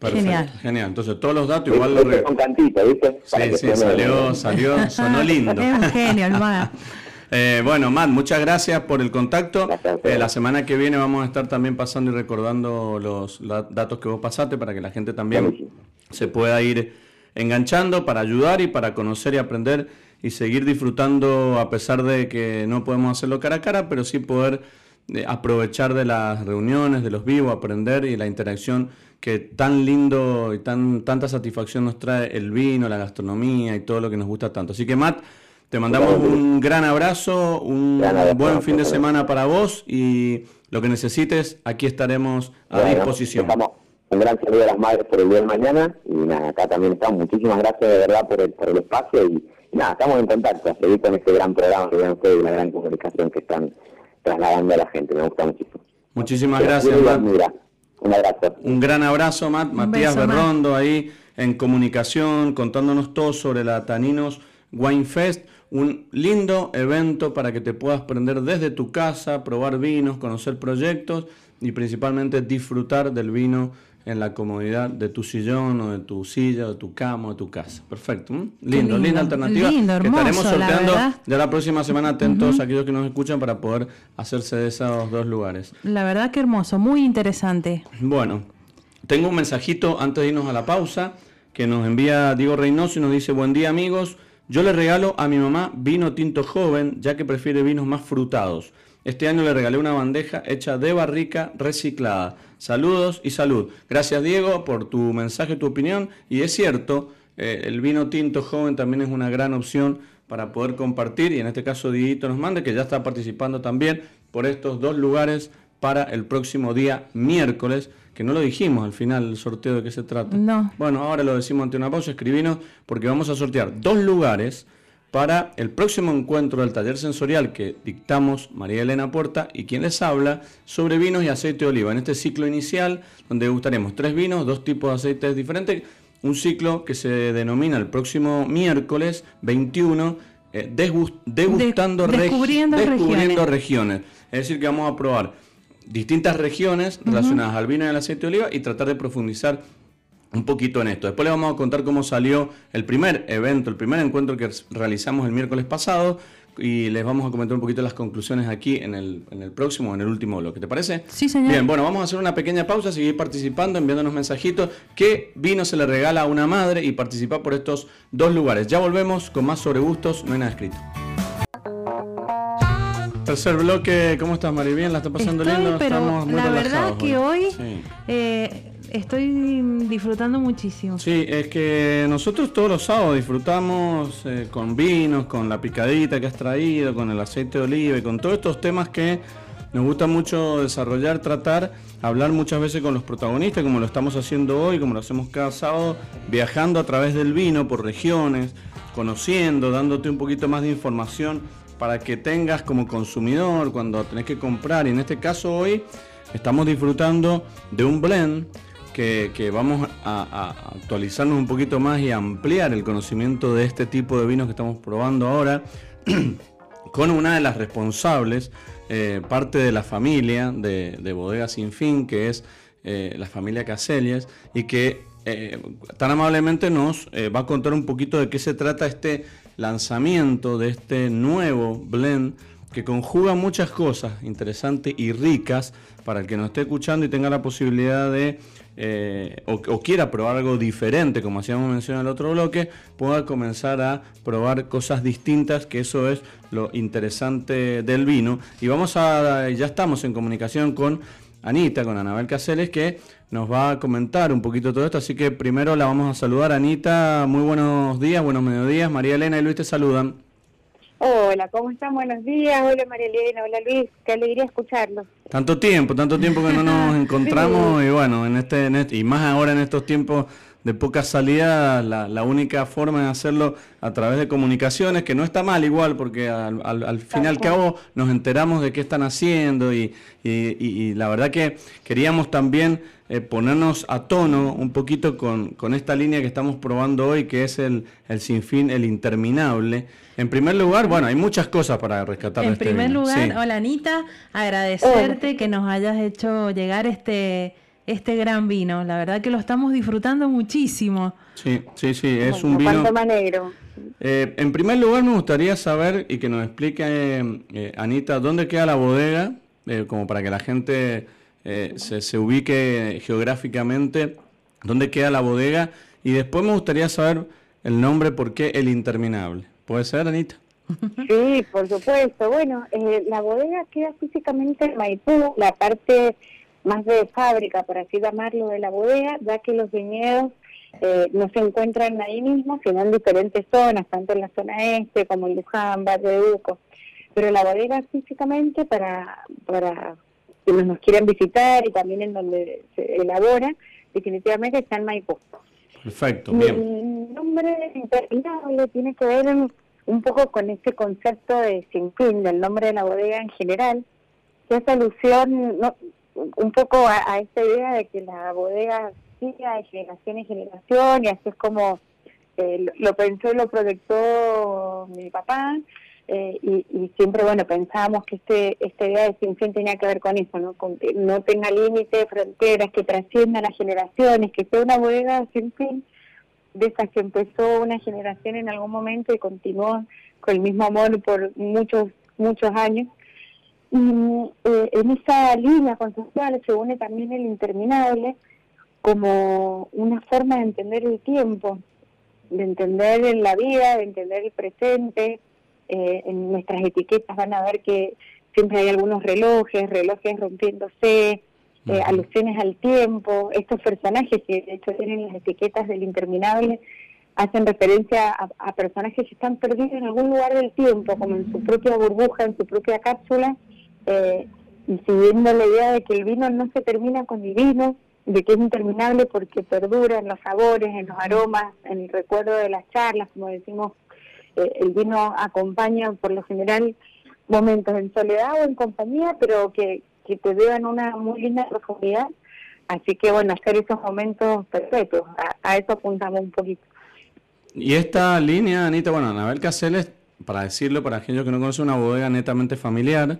Genial. Genial. Entonces todos los datos igual lo re... Con cantito, ¿viste? sí, sí, salió, salió, sonó <laughs> lindo. Es genial, <laughs> eh, bueno, Matt, muchas gracias por el contacto. Eh, la semana que viene vamos a estar también pasando y recordando los, datos que vos pasaste para que la gente también se pueda ir enganchando para ayudar y para conocer y aprender y seguir disfrutando a pesar de que no podemos hacerlo cara a cara, pero sí poder aprovechar de las reuniones, de los vivos, aprender y la interacción que tan lindo y tan tanta satisfacción nos trae el vino, la gastronomía y todo lo que nos gusta tanto. Así que Matt, te mandamos un gran abrazo, un buen fin de semana para vos y lo que necesites, aquí estaremos a disposición. un gran saludo a las madres por el día de mañana y nada, acá también estamos. Muchísimas gracias de verdad por el, por el espacio y, nada, estamos en contacto a seguir con este gran programa que ven ustedes y la gran comunicación que están trasladando a la gente. Me gusta muchísimo. Muchísimas gracias, Matt. Un abrazo. Un gran abrazo, Matt. Matías Berrondo ahí en comunicación, contándonos todo sobre la Taninos Wine Fest, un lindo evento para que te puedas prender desde tu casa, probar vinos, conocer proyectos y principalmente disfrutar del vino en la comodidad de tu sillón o de tu silla o de tu cama o de tu casa. Perfecto. Lindo, linda alternativa. Lindo, que estaremos sorteando la ya la próxima semana. Atentos a aquellos que nos escuchan para poder hacerse de esos dos lugares. La verdad que hermoso, muy interesante. Bueno, tengo un mensajito antes de irnos a la pausa que nos envía Diego Reynoso y nos dice, buen día amigos, yo le regalo a mi mamá vino tinto joven ya que prefiere vinos más frutados. Este año le regalé una bandeja hecha de barrica reciclada. Saludos y salud. Gracias Diego por tu mensaje, tu opinión. Y es cierto, eh, el vino tinto joven también es una gran opción para poder compartir. Y en este caso Dieguito nos manda que ya está participando también por estos dos lugares para el próximo día miércoles, que no lo dijimos al final el sorteo de qué se trata. No. Bueno, ahora lo decimos ante una pausa, escribinos, porque vamos a sortear dos lugares para el próximo encuentro del taller sensorial que dictamos María Elena Puerta y quien les habla sobre vinos y aceite de oliva. En este ciclo inicial, donde degustaremos tres vinos, dos tipos de aceites diferentes, un ciclo que se denomina el próximo miércoles 21, eh, degustando, descubriendo, descubriendo regiones. Es decir, que vamos a probar distintas regiones relacionadas al vino y al aceite de oliva y tratar de profundizar un poquito en esto. Después les vamos a contar cómo salió el primer evento, el primer encuentro que realizamos el miércoles pasado y les vamos a comentar un poquito las conclusiones aquí en el, en el próximo, en el último bloque. ¿Te parece? Sí, señor. Bien, bueno, vamos a hacer una pequeña pausa, seguir participando, enviándonos mensajitos. ¿Qué vino se le regala a una madre? Y participar por estos dos lugares. Ya volvemos con más sobre gustos, no hay nada escrito. Tercer bloque, ¿cómo estás, Mari? Bien, ¿la está pasando Estoy, lindo? pero Estamos muy la verdad que hoy eh, estoy disfrutando muchísimo. Sí, es que nosotros todos los sábados disfrutamos eh, con vinos, con la picadita que has traído, con el aceite de oliva y con todos estos temas que nos gusta mucho desarrollar, tratar, hablar muchas veces con los protagonistas, como lo estamos haciendo hoy, como lo hacemos cada sábado, viajando a través del vino por regiones, conociendo, dándote un poquito más de información para que tengas como consumidor cuando tenés que comprar. Y en este caso hoy estamos disfrutando de un blend que, vamos a, actualizarnos un poquito más y ampliar el conocimiento de este tipo de vinos que estamos probando ahora <clears throat> con una de las responsables, eh, parte de la familia de, de Bodega Sin Fin, que es eh, la familia Caselles, y que eh, tan amablemente nos va a contar un poquito de qué se trata este lanzamiento de este nuevo blend que conjuga muchas cosas interesantes y ricas para el que nos esté escuchando y tenga la posibilidad de, eh, o, quiera probar algo diferente, como hacíamos mención en el otro bloque, pueda comenzar a probar cosas distintas, que eso es lo interesante del vino. Y vamos a, ya estamos en comunicación con Anita, con Anabel Caseles, que nos va a comentar un poquito todo esto. Así que primero la vamos a saludar. Anita, muy buenos días, buenos mediodías. María Elena y Luis te saludan. Hola, ¿cómo están? Buenos días. Hola María Elena, hola Luis. Qué alegría escucharlos. Tanto tiempo, tanto tiempo que no nos <laughs> encontramos Sí. y bueno, en este, en este- y más ahora en estos tiempos de poca salida, la, la única forma de hacerlo a través de comunicaciones, que no está mal igual, porque al, al- al fin y al cabo nos enteramos de qué están haciendo y, y- y- y la verdad que queríamos también eh, ponernos a tono un poquito con, con esta línea que estamos probando hoy, que es el, el sinfín, el interminable. En primer lugar, bueno, hay muchas cosas para rescatar de En este primer vino. lugar, Sí. hola Anita, agradecerte que nos hayas hecho llegar este, este gran vino. La verdad que lo estamos disfrutando muchísimo. Sí, sí, sí, es Bueno, un vino. alegro. Eh, en primer lugar, me gustaría saber y que nos explique, eh, eh, Anita, dónde queda la bodega, eh, como para que la gente eh, se, se ubique geográficamente, dónde queda la bodega. Y después me gustaría saber el nombre, por qué el interminable. ¿Puede ser, Anita? <laughs> Sí, por supuesto. Bueno, eh, la bodega queda físicamente en Maipú, la parte más de fábrica, por así llamarlo, de la bodega, ya que los viñedos eh, no se encuentran ahí mismo, sino en diferentes zonas, tanto en la zona este como en Luján, Valle de Uco. Pero la bodega físicamente, para, para quienes nos quieran visitar y también en donde se elabora, definitivamente está en Maipú. Perfecto, bien. Mi nombre interminable tiene que ver un, un poco con este concepto de sin fin, del nombre de la bodega en general, que es alusión no, un poco a, esta idea de que la bodega siga de generación en generación y así es como eh, lo pensó y lo proyectó mi papá. Eh, y, siempre, bueno, pensábamos que este esta idea de sin fin tenía que ver con eso, ¿no? Con que no tenga límites, fronteras, que trascienda las generaciones, que sea una bodega sin fin, de esas que empezó una generación en algún momento y continuó con el mismo amor por muchos, muchos años. Y eh, en esa línea conceptual se une también el interminable como una forma de entender el tiempo, de entender la vida, de entender el presente. Eh, en nuestras etiquetas van a ver que siempre hay algunos relojes, relojes rompiéndose, eh, alusiones al tiempo. Estos personajes que de hecho tienen las etiquetas del interminable hacen referencia a, personajes que están perdidos en algún lugar del tiempo, como en su propia burbuja, en su propia cápsula, eh, y siguiendo la idea de que el vino no se termina con el vino, de que es interminable porque perdura en los sabores, en los aromas, en el recuerdo de las charlas, como decimos, eh, el vino acompaña por lo general momentos en soledad o en compañía, pero que, que te llevan una muy linda profundidad. Así que bueno, hacer esos momentos perfectos, a, eso apuntamos un poquito. Y esta línea, Anita, bueno, Anabel Caseles, para decirlo, para aquellos que no conocen, una bodega netamente familiar,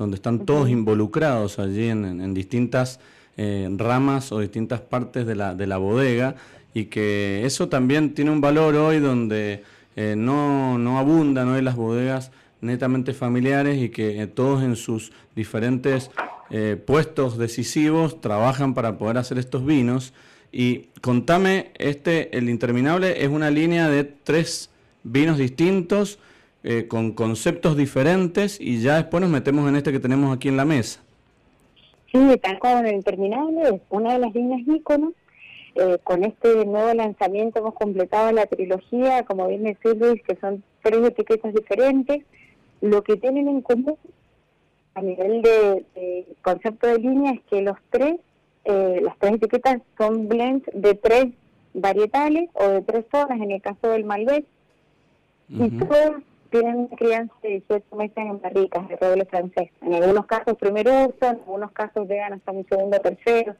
donde están todos involucrados allí en, en distintas eh, ramas o distintas partes de la, de la bodega y que eso también tiene un valor hoy donde eh, no, no abundan hoy las bodegas netamente familiares y que eh, todos en sus diferentes puestos decisivos trabajan para poder hacer estos vinos. Y contame, este, el interminable es una línea de tres vinos distintos, con conceptos diferentes, y ya después nos metemos en este que tenemos aquí en la mesa. Sí, tal como el Interminable es una de las líneas íconos. Eh, con este nuevo lanzamiento hemos completado la trilogía, como bien decía Luis, que son tres etiquetas diferentes. Lo que tienen en común a nivel de, concepto de línea es que los tres, eh, las tres etiquetas son blends de tres varietales o de tres zonas, en el caso del Malbec, y todos tienen crianza de 18 meses en barricas de roble francés. En algunos casos primer uso, en algunos casos llegan hasta un segundo o tercero.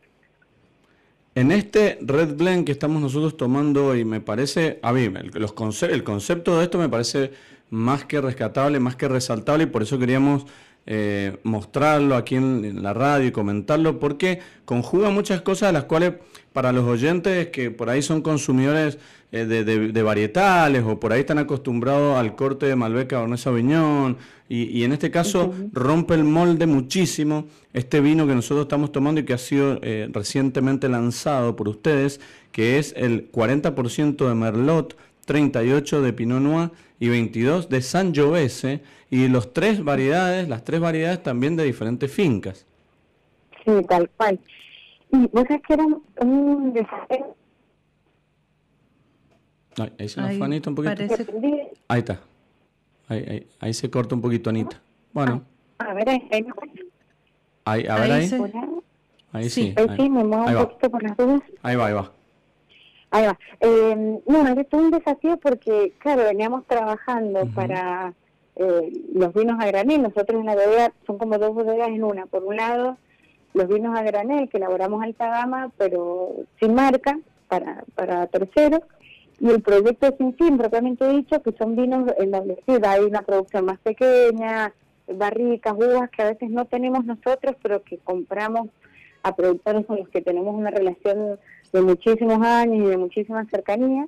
En este Red Blend que estamos nosotros tomando hoy, me parece, a mí, el, el concepto de esto me parece más que rescatable, más que resaltable, y por eso queríamos eh, mostrarlo aquí en, la radio y comentarlo, porque conjuga muchas cosas de las cuales para los oyentes que por ahí son consumidores eh, de, varietales o por ahí están acostumbrados al corte de Malbec Cabernet Sauvignon y, y en este caso rompe el molde muchísimo este vino que nosotros estamos tomando y que ha sido eh, recientemente lanzado por ustedes, que es el 40% de Merlot, 38 de Pinot Noir y 22 de Sangiovese y los tres variedades, las tres variedades también de diferentes fincas. Sí, tal cual. Y vos sabés que era un desafío ahí se nos fue Anita un poquito. Ahí está. Ahí, ahí, se corta un poquito Anita. Bueno. Ah, a ver, ahí. Ahí, a ver ahí. Ahí sí. Ahí sí, me muevo un poquito por las dudas. Ahí va, ahí va. Ahí va. Eh, bueno, es un desafío porque, claro, veníamos trabajando para eh, los vinos a granel. Nosotros en la bodega son como dos bodegas en una. Por un lado, los vinos a granel que elaboramos alta gama, pero sin marca, para, para terceros y el proyecto sin fin, propiamente dicho, que son vinos en donde sí hay una producción más pequeña, barricas, uvas que a veces no tenemos nosotros, pero que compramos a productores con los que tenemos una relación de muchísimos años y de muchísima cercanía.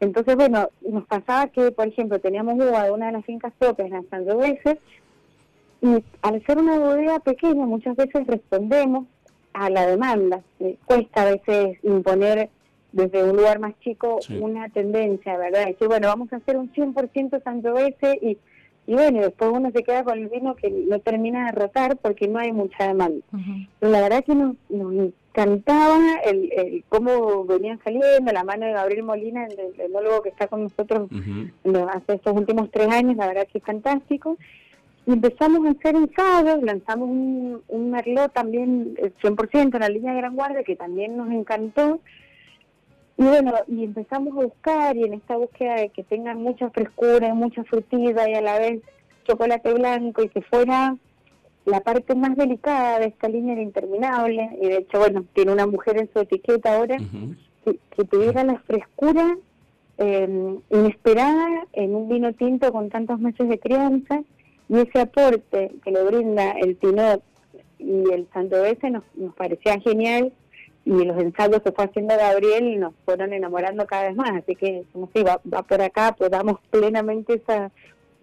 Entonces, bueno, nos pasaba que, por ejemplo, teníamos uva de una de las fincas propias en San veces y al ser una bodega pequeña muchas veces respondemos a la demanda. cuesta a veces imponer desde un lugar más chico una tendencia, ¿verdad? Decir, bueno, vamos a hacer un 100% sangiovese y, y bueno, después uno se queda con el vino que no termina de rotar porque no hay mucha demanda. Pero la verdad que nos, nos encantaba el, el, cómo venían saliendo, la mano de Gabriel Molina, el, el enólogo que está con nosotros hace estos últimos tres años, la verdad que es fantástico. Y empezamos a hacer ensayos, lanzamos un, un Merlot también 100% eh, en la línea de Gran Guardia, que también nos encantó. Y bueno, y empezamos a buscar y en esta búsqueda de que tengan mucha frescura, mucha frutilla y a la vez chocolate blanco y que fuera la parte más delicada de esta línea interminable, y de hecho, bueno, tiene una mujer en su etiqueta ahora, que, tuviera la frescura eh, inesperada en un vino tinto con tantos meses de crianza y ese aporte que le brinda el Pinot y el Sangiovese nos, nos parecía genial y los ensayos que fue haciendo Gabriel nos fueron enamorando cada vez más, así que como si va, va por acá, podamos plenamente esa,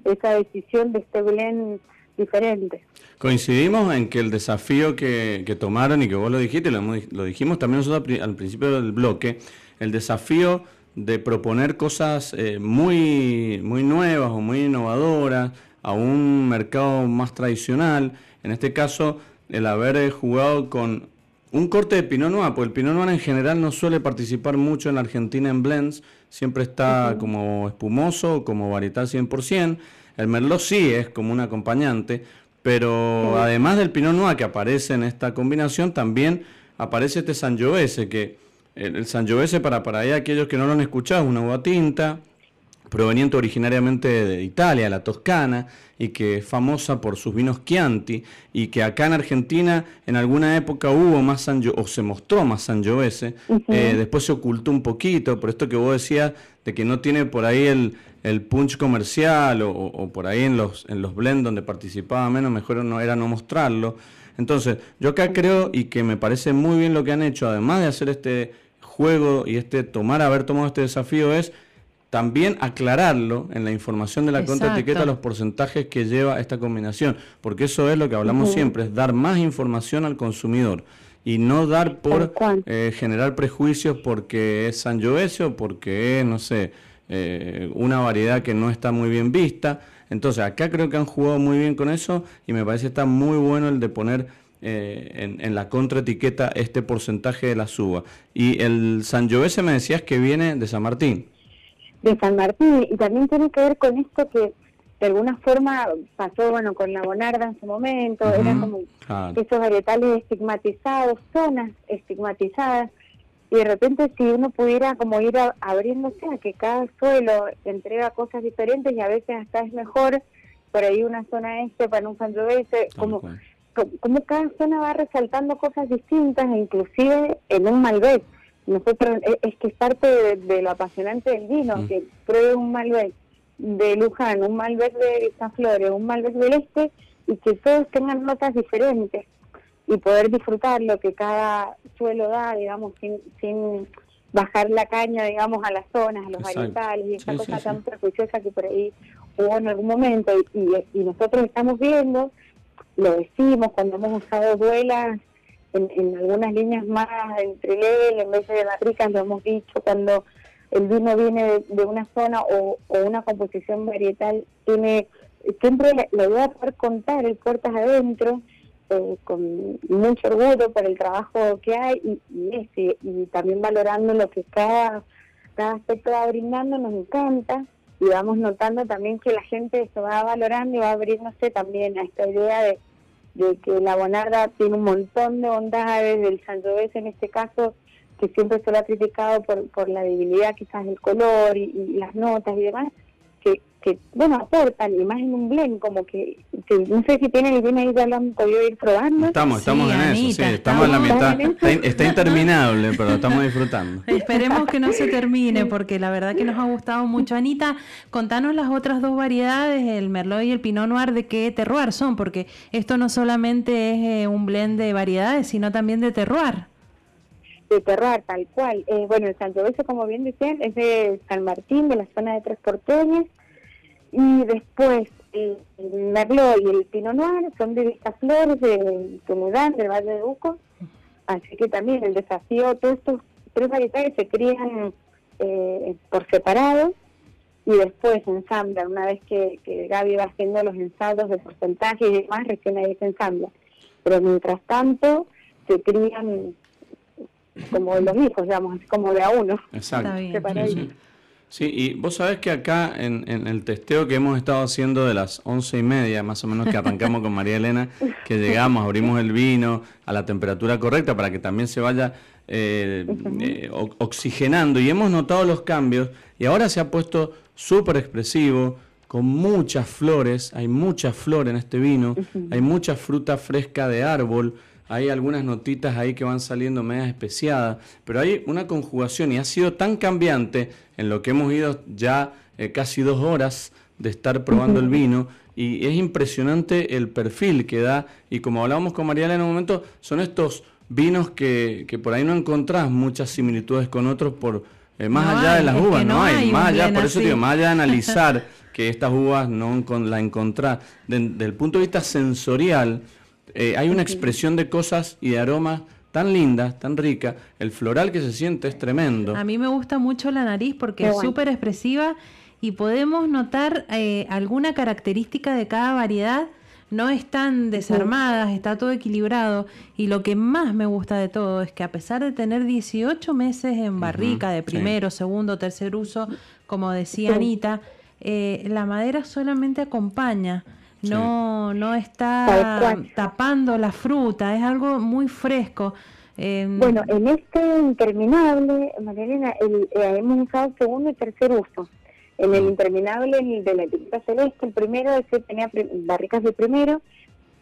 esa decisión de este blend diferente. Coincidimos en que el desafío que, que tomaron y que vos lo dijiste, lo, lo dijimos también nosotros al principio del bloque, el desafío de proponer cosas eh, muy, muy nuevas o muy innovadoras a un mercado más tradicional. En este caso, el haber jugado con un corte de Pinot Noir, porque el Pinot Noir en general no suele participar mucho en la Argentina en blends, siempre está como espumoso, como varietal 100%. El Merlot sí es como un acompañante, pero además del Pinot Noir que aparece en esta combinación, también aparece este Sangiovese, que el, el Sangiovese, para, para ahí aquellos que no lo han escuchado, es una uva tinta, proveniente originariamente de Italia, la Toscana, y que es famosa por sus vinos Chianti, y que acá en Argentina en alguna época hubo más Sanjo, o se mostró más Sangiovese, eh, después se ocultó un poquito, por esto que vos decías de que no tiene por ahí el, el punch comercial, o, o, por ahí en los, en los blends donde participaba menos, mejor no era no mostrarlo. Entonces, yo acá creo y que me parece muy bien lo que han hecho, además de hacer este juego y este tomar, haber tomado este desafío, es también aclararlo en la información de la contraetiqueta los porcentajes que lleva esta combinación, porque eso es lo que hablamos siempre, es dar más información al consumidor y no dar por eh, generar prejuicios porque es Sangiovese o porque es, no sé, eh, una variedad que no está muy bien vista. Entonces, acá creo que han jugado muy bien con eso y me parece que está muy bueno el de poner eh, en, en, la contraetiqueta este porcentaje de la suba. Y el Sangiovese me decías que viene de San Martín de San Martín. Y también tiene que ver con esto que de alguna forma pasó bueno con la Bonarda en su momento, eran como esos varietales estigmatizados, zonas estigmatizadas. Y de repente si uno pudiera como ir abriéndose a que cada suelo entrega cosas diferentes y a veces hasta es mejor por ahí una zona este para un sangiovese como como cada zona va resaltando cosas distintas inclusive en un Malbec nosotros es, que es parte de, lo apasionante del vino, mm. que pruebe un Malbec de Luján, un Malbec de Flores, un Malbec del Este y que todos tengan notas diferentes y poder disfrutar lo que cada suelo da, digamos, sin, sin bajar la caña, digamos, a las zonas, a los varietales y esa cosa tan prejuiciosa que por ahí hubo en algún momento y, y nosotros estamos viendo, lo decimos cuando hemos usado duelas en, algunas líneas más entre level en vez de barricas, lo hemos dicho, cuando el vino viene de, una zona o, una composición varietal, tiene siempre la, idea de poder contar el puertas adentro, eh, con mucho orgullo por el trabajo que hay y, y, y también valorando lo que cada, cada aspecto va brindando, nos encanta y vamos notando también que la gente se va valorando y va abriéndose también a esta idea de de que la Bonarda tiene un montón de bondades, del Sangiovese en este caso, que siempre se lo ha criticado por, por la debilidad quizás del color y, las notas y demás, que, que, bueno, aportan, y más en un blend, como que, no sé si tienen ahí, ya lo han podido ir probando. Estamos, estamos en eso, sí, estamos en la mitad, está, interminable, pero estamos disfrutando. <laughs> Esperemos que no se termine, porque la verdad que nos ha gustado mucho. Anita, contanos las otras dos variedades, el Merlot y el Pinot Noir, de qué terroir son, porque esto no solamente es eh, un blend de variedades, sino también de terroir de terroir, tal cual. Eh, bueno, el Sangiovese, como bien decían, es de San Martín, de la zona de Tres Porteñas, y después el, Merlot y el Pinot Noir son de Flores, de Tumudán, del Valle de Uco, así que también el desafío, todos estos tres variedades se crían eh, por separado y después ensamblan, una vez que, que Gaby va haciendo los ensayos de porcentaje y demás, recién ahí se ensambla. Pero mientras tanto, se crían como los hijos, digamos, como de a uno. Exacto. Sí, y vos sabés que acá en, en, el testeo que hemos estado haciendo de las once y media, más o menos que arrancamos con María Elena, que llegamos, abrimos el vino a la temperatura correcta para que también se vaya eh, eh, oxigenando y hemos notado los cambios y ahora se ha puesto súper expresivo, con muchas flores, hay mucha flor en este vino, hay mucha fruta fresca de árbol, hay algunas notitas ahí que van saliendo medias especiadas, pero hay una conjugación y ha sido tan cambiante en lo que hemos ido ya eh, casi dos horas de estar probando el vino y es impresionante el perfil que da. Y como hablábamos con Mariela en un momento, son estos vinos que, que por ahí no encontrás muchas similitudes con otros por eh, más allá de las uvas, no, hay, más allá, por eso digo, más allá de <laughs> analizar que estas uvas no la encontrás, desde el punto de vista sensorial, eh, hay una expresión de cosas y de aromas tan lindas, tan ricas, el floral que se siente es tremendo. A mí me gusta mucho la nariz porque es súper expresiva y podemos notar eh, alguna característica de cada variedad no están desarmadas, está todo equilibrado. Y lo que más me gusta de todo es que a pesar de tener 18 meses en barrica de primero, segundo, tercer uso, como decía Anita, eh, la madera solamente acompaña. No, no está tapando la fruta, es algo muy fresco. Em, bueno, en este interminable, María eh, hemos usado segundo y tercer uso. En el interminable de la etiqueta celeste, el primero ese tenía barricas de primero.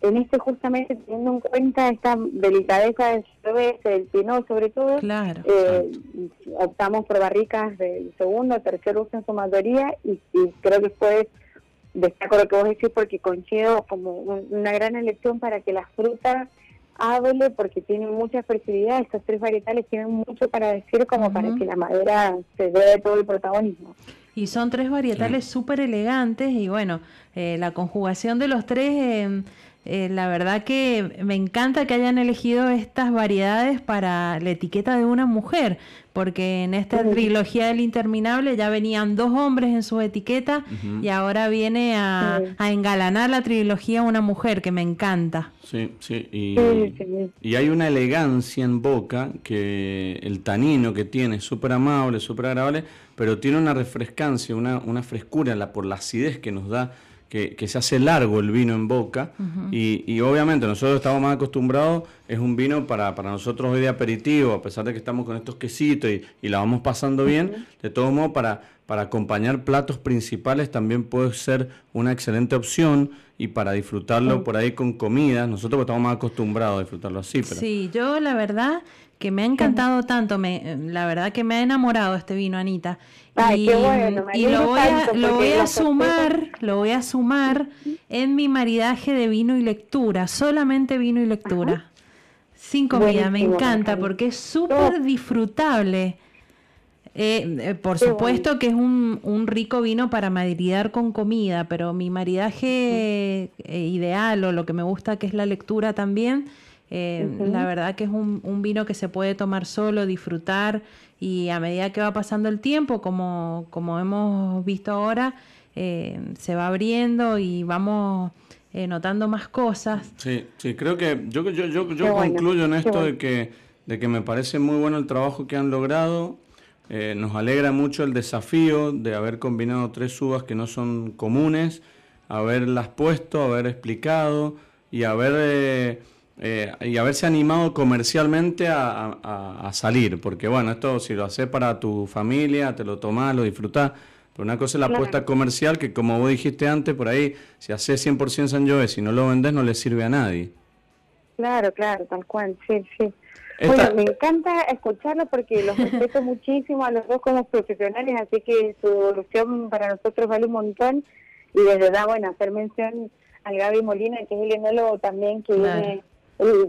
En este justamente teniendo en cuenta esta delicadeza del cerveza, del pinot sobre todo, eh, optamos por barricas del segundo, tercer uso en su mayoría y, creo que después destaco lo que vos decís porque coincido como una gran elección para que las frutas hable porque tienen mucha expresividad, estos tres varietales tienen mucho para decir como para que la madera se dé todo el protagonismo. Y son tres varietales súper elegantes y bueno, eh, la conjugación de los tres, eh, eh, la verdad que me encanta que hayan elegido estas variedades para la etiqueta de una mujer, porque en esta trilogía del interminable ya venían dos hombres en su etiqueta y ahora viene a, engalanar la trilogía una mujer, que me encanta. Sí, sí, y, y hay una elegancia en boca que el tanino que tiene es súper amable, súper agradable, pero tiene una refrescancia, una, una frescura la, por la acidez que nos da que, se hace largo el vino en boca. Y, obviamente nosotros estamos más acostumbrados, es un vino para, para nosotros hoy de aperitivo, a pesar de que estamos con estos quesitos y, y la vamos pasando bien, de todo modo para, para acompañar platos principales también puede ser una excelente opción y para disfrutarlo por ahí con comida, nosotros estamos más acostumbrados a disfrutarlo así. Pero... Sí, yo la verdad que me ha encantado tanto, me, la verdad que me ha enamorado este vino, Anita. y, lo voy a, lo voy a sumar, lo voy a sumar en mi maridaje de vino y lectura, solamente vino y lectura. Sin comida, me encanta porque es súper disfrutable. Eh, eh, por supuesto que es un, un, rico vino para maridar con comida, pero mi maridaje eh, ideal o lo que me gusta que es la lectura también eh, la verdad que es un, vino que se puede tomar solo, disfrutar y a medida que va pasando el tiempo, como, como hemos visto ahora, eh, se va abriendo y vamos eh, notando más cosas. Sí, sí, creo que yo, yo, yo, yo concluyo en esto de que, de que me parece muy bueno el trabajo que han logrado. Nos alegra mucho el desafío de haber combinado tres uvas que no son comunes, haberlas puesto, haber explicado y haber eh, y haberse animado comercialmente a, salir, porque bueno, esto si lo haces para tu familia, te lo tomás, lo disfrutás, pero una cosa es la apuesta comercial que como vos dijiste antes, por ahí, si haces 100% San Jove, si no lo vendes no le sirve a nadie. Claro, claro, tal cual, sí, sí. Bueno, me encanta escucharlo porque los respeto <laughs> muchísimo a los dos como profesionales, así que su evolución para nosotros vale un montón. Y desde verdad, bueno, hacer mención al Gaby Molina, que es el enólogo también, que viene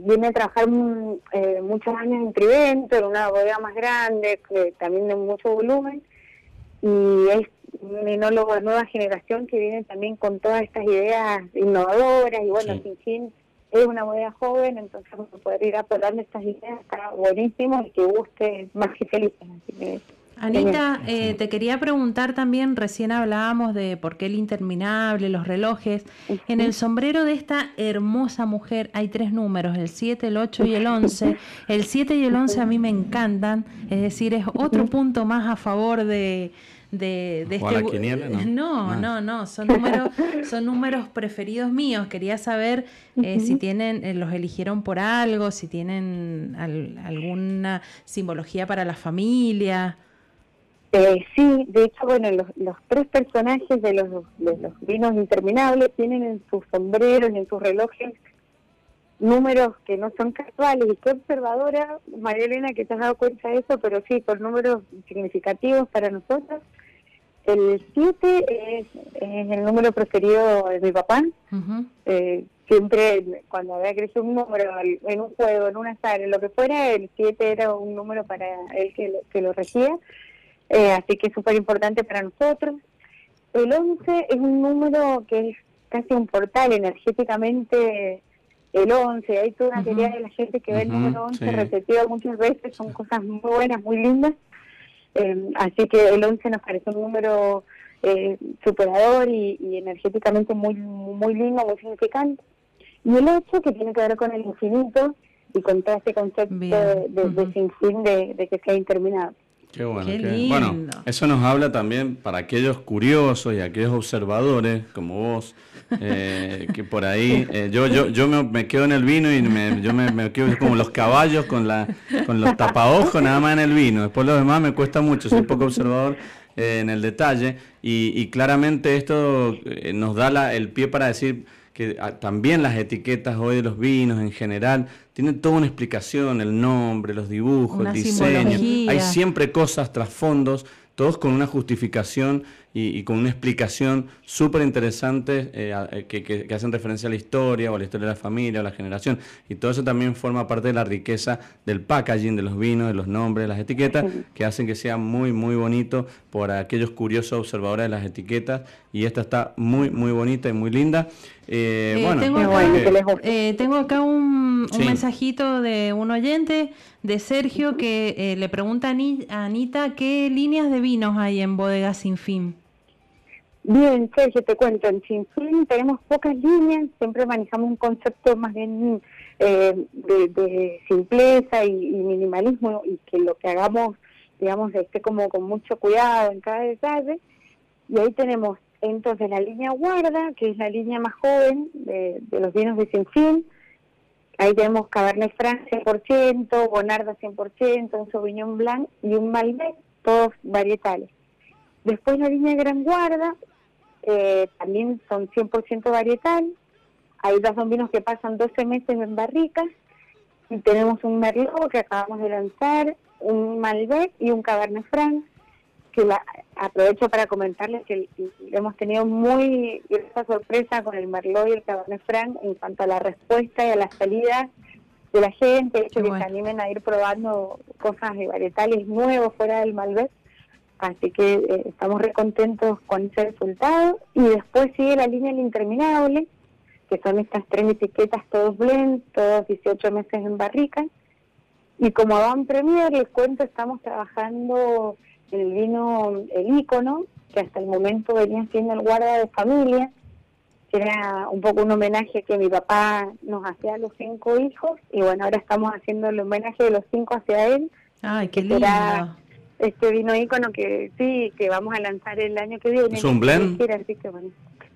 viene a trabajar mm, eh, muchos años en Trivento, en una bodega más grande, también de mucho volumen, y es un enólogo de nueva generación que viene también con todas estas ideas innovadoras, y bueno, sin fin es una bodega joven, entonces poder ir apoyando estas ideas está buenísimo y que guste más que felices. Así que Anita, eh, te quería preguntar también, recién hablábamos de por qué el interminable, los relojes. En el sombrero de esta hermosa mujer hay tres números, el 7, el 8 y el 11. El 7 y el 11 a mí me encantan, es decir, es otro punto más a favor de, de, de este <laughs> no, ah. no, no, son números, son números preferidos míos. Quería saber eh, si tienen, eh, los eligieron por algo, si tienen alguna simbología para la familia. Eh, sí, de hecho, bueno, los, tres personajes de los, vinos interminables tienen en sus sombreros y en sus relojes números que no son casuales y qué observadora, María Elena, que te has dado cuenta de eso, pero sí, con números significativos para nosotros. El 7 es, el número preferido de mi papá. eh, siempre, cuando había crecido un número en un juego, en un azar, en lo que fuera, el 7 era un número para él que lo, que lo regía. Eh, así que es súper importante para nosotros. El 11 es un número que es casi un portal energéticamente. El 11, hay toda una teoría de la gente que ve el número 11 repetido muchas veces, son cosas muy buenas, muy lindas. Eh, así que el 11 nos parece un número eh, superador y, energéticamente muy muy lindo, muy significante. Y el 8 que tiene que ver con el infinito y con todo este concepto de, de, sin fin de, que sea interminable. Qué bueno. Bueno, eso nos habla también para aquellos curiosos y aquellos observadores como vos, eh, que por ahí, eh, yo yo yo me, quedo en el vino y me, yo me, quedo como los caballos con la con los tapaojos nada más en el vino. Después lo demás me cuesta mucho, soy poco observador eh, en el detalle y, y claramente esto nos da la, el pie para decir que ah, también las etiquetas hoy de los vinos en general tienen toda una explicación, el nombre, los dibujos, el diseño. Hay siempre cosas, trasfondos, todos con una justificación y, con una explicación súper interesante eh, eh, que, hacen referencia a la historia o a la historia de la familia o la generación. Y todo eso también forma parte de la riqueza del packaging, de los vinos, de los nombres, de las etiquetas, que hacen que sea muy, muy bonito por aquellos curiosos observadores de las etiquetas. Y esta está muy, muy bonita y muy linda. Eh, bueno, tengo acá, un, mensajito de un oyente, de Sergio, que le pregunta a Anita qué líneas de vinos hay en Bodega Sin Fin. Bien, Sergio, te cuento, en Sinfín tenemos pocas líneas, siempre manejamos un concepto más bien eh, de, simpleza y, minimalismo y que lo que hagamos, digamos, esté como con mucho cuidado en cada detalle. Y ahí tenemos entonces la línea Guarda, que es la línea más joven de, los vinos de Sinfín. Ahí tenemos Cabernet Franc 100%, Bonarda 100%, un Sauvignon Blanc y un Malbec, todos varietales. Después la línea Gran Guarda, eh, también son 100% varietal. Hay dos vinos que pasan 12 meses en barricas. Y tenemos un Merlot que acabamos de lanzar, un Malbec y un Cabernet Franc, que la, aprovecho para comentarles que hemos tenido muy esa sorpresa con el Merlot y el Cabernet Franc en cuanto a la respuesta y a la salida de la gente, hecho que se animen a ir probando cosas de varietales nuevos fuera del Malbec Así que eh, estamos recontentos con ese resultado. Y después sigue la línea interminable, que son estas tres etiquetas, todos blend, todos 18 meses en barrica. Y como van premier, les cuento, estamos trabajando el vino, el ícono, que hasta el momento venía siendo el guarda de familia, que era un poco un homenaje que mi papá nos hacía a los cinco hijos. Y bueno, ahora estamos haciendo el homenaje de los cinco hacia él. Ay, qué lindo este vino ícono que sí, que vamos a lanzar el año que viene. ¿Es un blend?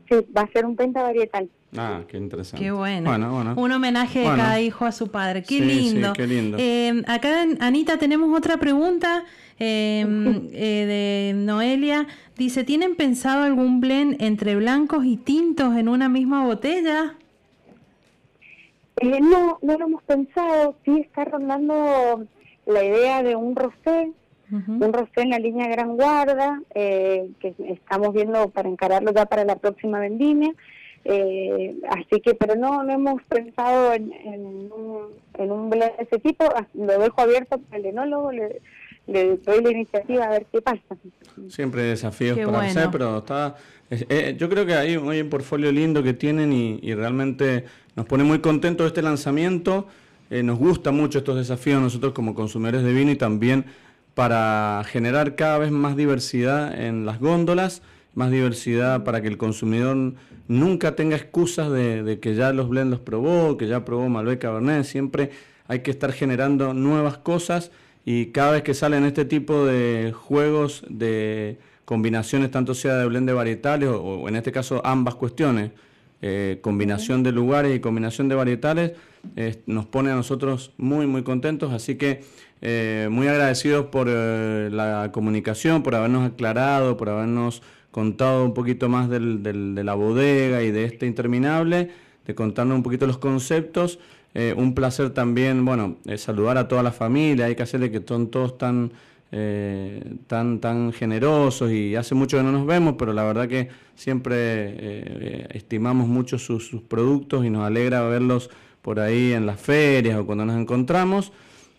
Sí, va a ser un penta varietal. Ah, qué interesante. Qué bueno. Un homenaje de cada hijo a su padre. Qué lindo. qué lindo. Eh, acá, Anita, tenemos otra pregunta em, eh, de Noelia. Dice, ¿tienen pensado algún blend entre blancos y tintos en una misma botella? Eh, no, no lo hemos pensado. Sí está rondando la idea de un rosé un rosé en la línea Gran Guarda, eh, que estamos viendo para encararlo ya para la próxima vendimia. Eh, así que, pero no, no hemos pensado en, un, en un blend de ese tipo. Ah, lo dejo abierto para el enólogo, le, le doy la iniciativa a ver qué pasa. Siempre desafíos para hacer, pero está. Eh, yo creo que hay, hay un portfolio lindo que tienen y, y realmente nos pone muy contentos este lanzamiento. nos gusta mucho estos desafíos nosotros como consumidores de vino y también para generar cada vez más diversidad en las góndolas, más diversidad para que el consumidor nunca tenga excusas de, que ya los blend los probó, que ya probó Malbec Cabernet, siempre hay que estar generando nuevas cosas y cada vez que salen este tipo de juegos de combinaciones, tanto sea de blend de varietales o, en este caso ambas cuestiones, eh, combinación de lugares y combinación de varietales, nos pone a nosotros muy, muy contentos. Así que eh, muy agradecidos por eh, la comunicación, por habernos aclarado, por habernos contado un poquito más del, de la bodega y de este interminable, de contarnos un poquito los conceptos. Eh, un placer también, bueno, eh, saludar a toda la familia, hay que hacerle que son todos tan, eh, tan, tan generosos y hace mucho que no nos vemos, pero la verdad que siempre estimamos mucho sus productos y nos alegra verlos por ahí en las ferias o cuando nos encontramos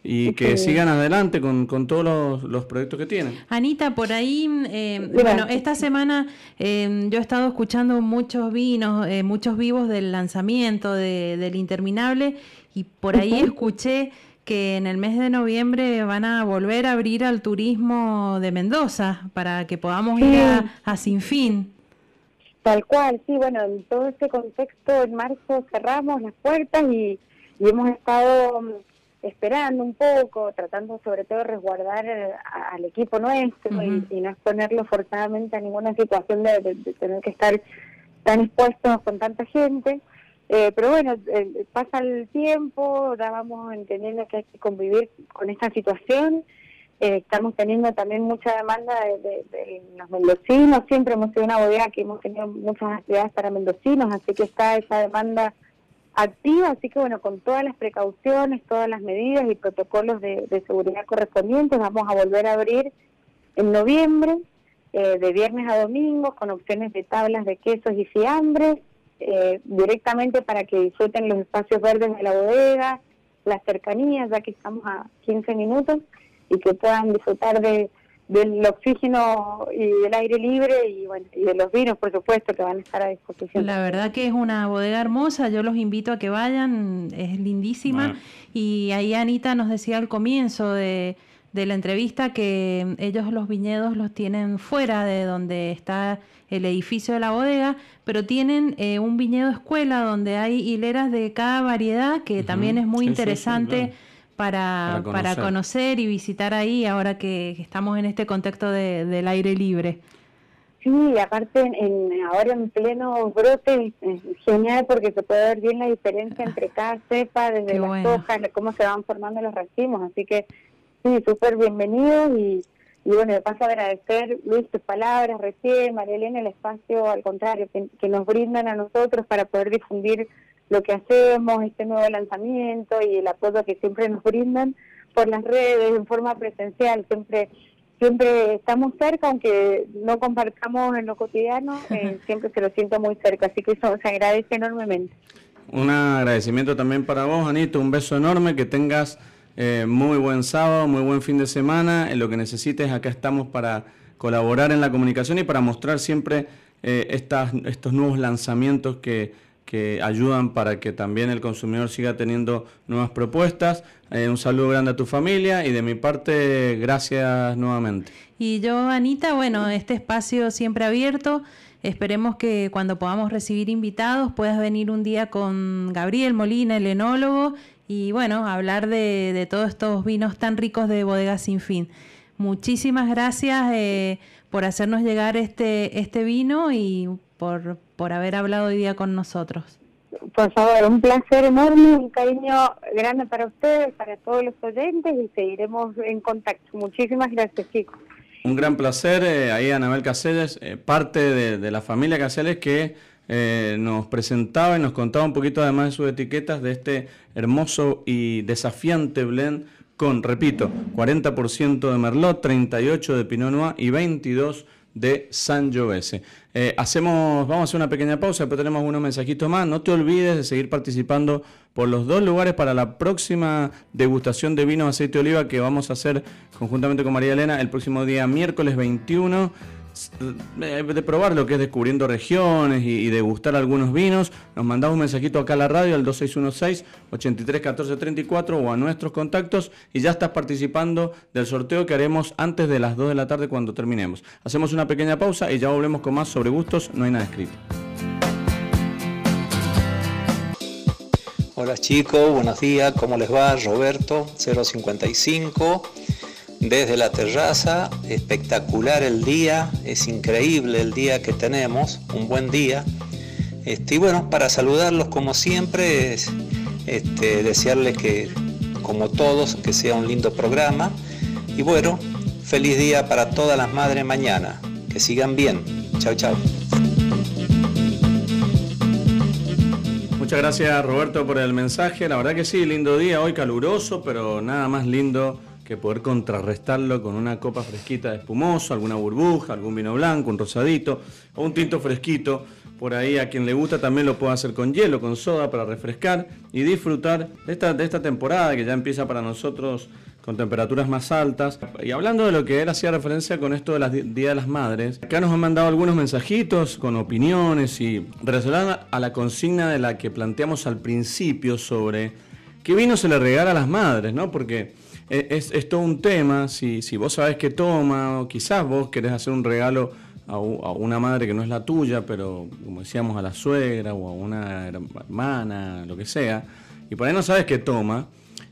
y que sigan adelante con, con todos los, proyectos que tienen. Anita, por ahí, eh, bueno, esta semana eh, yo he estado escuchando muchos vinos, eh, muchos vivos del lanzamiento de, del Interminable y por ahí escuché que en el mes de noviembre van a volver a abrir al turismo de Mendoza para que podamos ir a, a Sin Fin. Tal cual, sí, bueno, en todo ese contexto en marzo cerramos las puertas y, y hemos estado esperando un poco, tratando sobre todo de resguardar eh, al equipo nuestro y, no exponerlo forzadamente a ninguna situación de, tener que estar tan expuestos con tanta gente. Eh, pero bueno, eh, pasa el tiempo, ahora vamos entendiendo que hay que convivir con esta situación. estamos teniendo también mucha demanda de, de, los mendocinos, siempre hemos sido una bodega que hemos tenido muchas actividades para mendocinos, así que está esa demanda activa, así que bueno, con todas las precauciones, todas las medidas y protocolos de, seguridad correspondientes, vamos a volver a abrir en noviembre, eh, de viernes a domingo, con opciones de tablas de quesos y fiambres, eh, directamente para que disfruten los espacios verdes de la bodega, las cercanías, ya que estamos a 15 minutos, y que puedan disfrutar de del oxígeno y del aire libre y, bueno, y de los vinos, por supuesto, que van a estar a disposición. La verdad que es una bodega hermosa, yo los invito a que vayan, es lindísima. Y ahí Anita nos decía al comienzo de, de la entrevista que ellos los viñedos los tienen fuera de donde está el edificio de la bodega, pero tienen eh, un viñedo escuela donde hay hileras de cada variedad, que también es muy interesante para, para, conocer. y visitar ahí ahora que, estamos en este contexto de, del aire libre. Sí, aparte en, ahora en pleno brote es genial porque se puede ver bien la diferencia entre cada cepa, desde las hojas, cómo se van formando los racimos, así que sí, súper bienvenidos y, y bueno, de paso agradecer Luis tus palabras recién, María Elena el espacio al contrario que nos brindan a nosotros para poder difundir lo que hacemos, este nuevo lanzamiento y el apoyo que siempre nos brindan por las redes, en forma presencial, siempre siempre estamos cerca, aunque no compartamos en lo cotidiano, <laughs> eh, siempre se lo siento muy cerca, así que eso se agradece enormemente. Un agradecimiento también para vos, Anito, un beso enorme, que tengas eh, muy buen sábado, muy buen fin de semana, en lo que necesites, acá estamos para colaborar en la comunicación y para mostrar siempre eh, estas, estos nuevos lanzamientos que que ayudan para que también el consumidor siga teniendo nuevas propuestas. Eh, un saludo grande a tu familia y de mi parte, gracias nuevamente. Y yo, Anita, bueno, este espacio siempre abierto. Esperemos que cuando podamos recibir invitados puedas venir un día con Gabriel Molina, el enólogo, y bueno, hablar de, de todos estos vinos tan ricos de Bodega Sin Fin. Muchísimas gracias eh, por hacernos llegar este, este vino y por, por haber hablado hoy día con nosotros. Por favor, un placer enorme, un cariño grande para ustedes, para todos los oyentes y seguiremos en contacto. Muchísimas gracias, chicos. Un gran placer, eh, ahí Anabel Caceres, eh, parte de, la familia Caceres que eh, nos presentaba y nos contaba un poquito además de sus etiquetas de este hermoso y desafiante blend con, repito, 40% de Merlot, 38% de Pinot Noir y 22% de San Giovese. Eh, hacemos, vamos a hacer una pequeña pausa, pero tenemos unos mensajitos más. No te olvides de seguir participando por los dos lugares para la próxima degustación de vino aceite de oliva que vamos a hacer conjuntamente con María Elena el próximo día miércoles 21 eh, de probar lo que es descubriendo regiones y, degustar algunos vinos, nos mandamos un mensajito acá a la radio al 2616-831434 o a nuestros contactos y ya estás participando del sorteo que haremos antes de las 2 de la tarde cuando terminemos. Hacemos una pequeña pausa y ya volvemos con más sobre gustos, no hay nada escrito. Hola chicos, buenos días, ¿cómo les va? Roberto 055 desde la terraza, espectacular el día, es increíble el día que tenemos, un buen día. Este, y bueno, para saludarlos como siempre, es, este, desearles que, como todos, que sea un lindo programa. Y bueno, feliz día para todas las madres mañana. Que sigan bien. Chao, chao. Muchas gracias Roberto por el mensaje. La verdad que sí, lindo día, hoy caluroso, pero nada más lindo que poder contrarrestarlo con una copa fresquita de espumoso, alguna burbuja, algún vino blanco, un rosadito o un tinto fresquito. Por ahí a quien le gusta también lo puede hacer con hielo, con soda para refrescar y disfrutar de esta, de esta temporada que ya empieza para nosotros con temperaturas más altas. Y hablando de lo que él hacía referencia con esto de las Día de las Madres, acá nos han mandado algunos mensajitos con opiniones y relacionadas a la consigna de la que planteamos al principio sobre qué vino se le regala a las madres, ¿no? Porque es, todo un tema, si, si vos sabés qué toma, o quizás vos querés hacer un regalo a, una madre que no es la tuya, pero como decíamos a la suegra o a una hermana, lo que sea, y por ahí no sabes qué toma,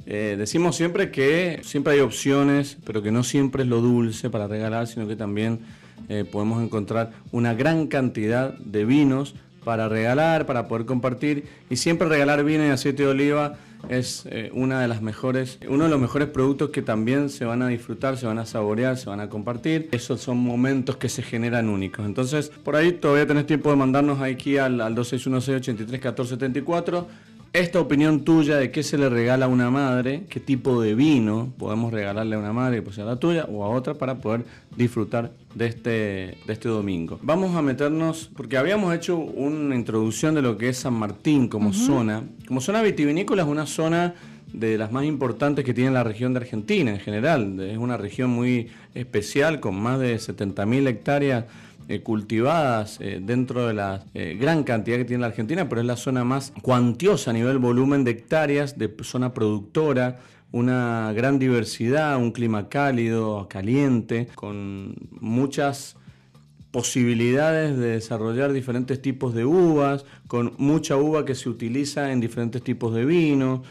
eh, decimos siempre que siempre hay opciones, pero que no siempre es lo dulce para regalar, sino que también eh, podemos encontrar una gran cantidad de vinos para regalar, para poder compartir. Y siempre regalar vino y aceite de oliva es eh, una de las mejores, uno de los mejores productos que también se van a disfrutar, se van a saborear, se van a compartir. Esos son momentos que se generan únicos. Entonces, por ahí todavía tenés tiempo de mandarnos aquí al, al 2616 83 esta opinión tuya de qué se le regala a una madre, qué tipo de vino podemos regalarle a una madre pues sea la tuya o a otra para poder disfrutar de este, de este domingo. Vamos a meternos, porque habíamos hecho una introducción de lo que es San Martín como zona. Como zona vitivinícola es una zona de las más importantes que tiene la región de Argentina en general. Es una región muy especial con más de 70.000 hectáreas eh, cultivadas eh, dentro de la eh, gran cantidad que tiene la Argentina, pero es la zona más cuantiosa a nivel volumen de hectáreas, de zona productora, una gran diversidad, un clima cálido, caliente, con muchas posibilidades de desarrollar diferentes tipos de uvas, con mucha uva que se utiliza en diferentes tipos de vinos,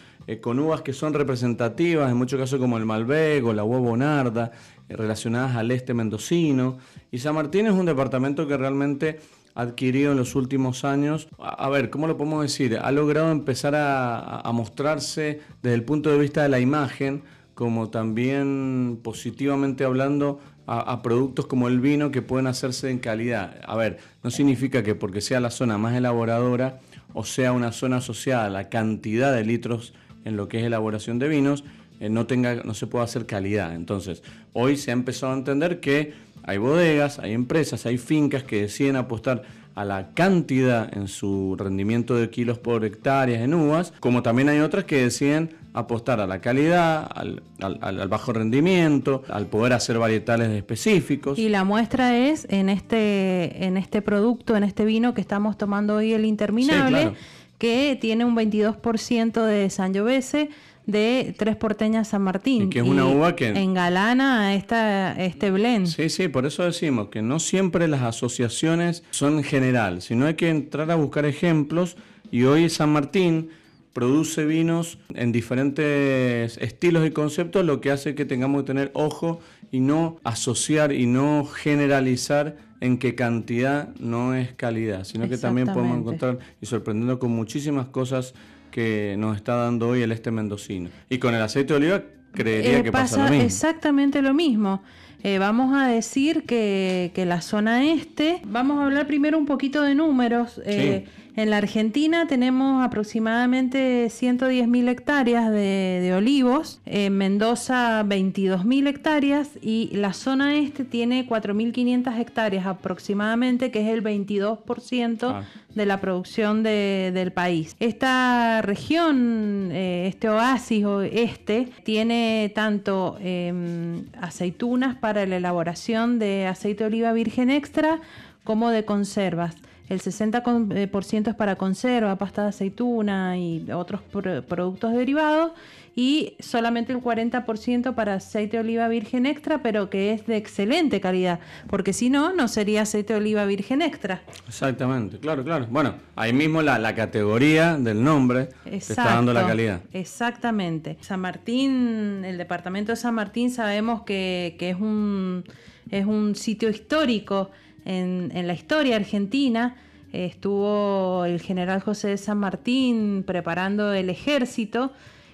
con uvas que son representativas, en muchos casos como el Malbec o la uva Bonarda, relacionadas al este mendocino. Y San Martín es un departamento que realmente adquirido en los últimos años, a, ver, ¿cómo lo podemos decir? Ha logrado empezar a, mostrarse desde el punto de vista de la imagen, como también positivamente hablando a, productos como el vino que pueden hacerse en calidad. A ver, no significa que porque sea la zona más elaboradora o sea una zona asociada a la cantidad de litros en lo que es elaboración de vinos, eh, no, tenga, no se puede hacer calidad. Entonces, hoy se ha empezado a entender que hay bodegas, hay empresas, hay fincas que deciden apostar a la cantidad en su rendimiento de kilos por hectárea en uvas, como también hay otras que deciden apostar a la calidad, al, bajo rendimiento, al poder hacer varietales específicos. Y la muestra es en este, en este producto, en este vino que estamos tomando hoy, el interminable, que tiene un 22% de Sangiovese, de Tres Porteñas San Martín. Y que es una uva que... Engalana esta, este blend. Sí, sí, por eso decimos que no siempre las asociaciones son general, sino hay que entrar a buscar ejemplos y hoy San Martín produce vinos en diferentes estilos y conceptos, lo que hace que tengamos que tener ojo y no asociar y no generalizar en qué cantidad no es calidad, sino que también podemos encontrar y sorprendernos con muchísimas cosas que nos está dando hoy el este mendocino. Y con el aceite de oliva creería eh, que pasa, lo mismo. Exactamente lo mismo. Eh, vamos a decir que, que, la zona este, vamos a hablar primero un poquito de números. Eh, en la Argentina tenemos aproximadamente 110.000 hectáreas de, olivos, en Mendoza 22.000 hectáreas y la zona este tiene 4.500 hectáreas aproximadamente, que es el 22% ah. de la producción del país. Esta región, eh, este oasis este, tiene tanto em, aceitunas para la elaboración de aceite de oliva virgen extra como de conservas el 60% es para conserva, pasta de aceituna y otros productos derivados y solamente el 40% para aceite de oliva virgen extra, pero que es de excelente calidad, porque si no, no sería aceite de oliva virgen extra. Exactamente, claro, claro. Bueno, ahí mismo la, categoría del nombre está dando la calidad. Exactamente. San Martín, el departamento de San Martín sabemos que, que es, un, es un sitio histórico en, la historia argentina. estuvo el general José de San Martín preparando el ejército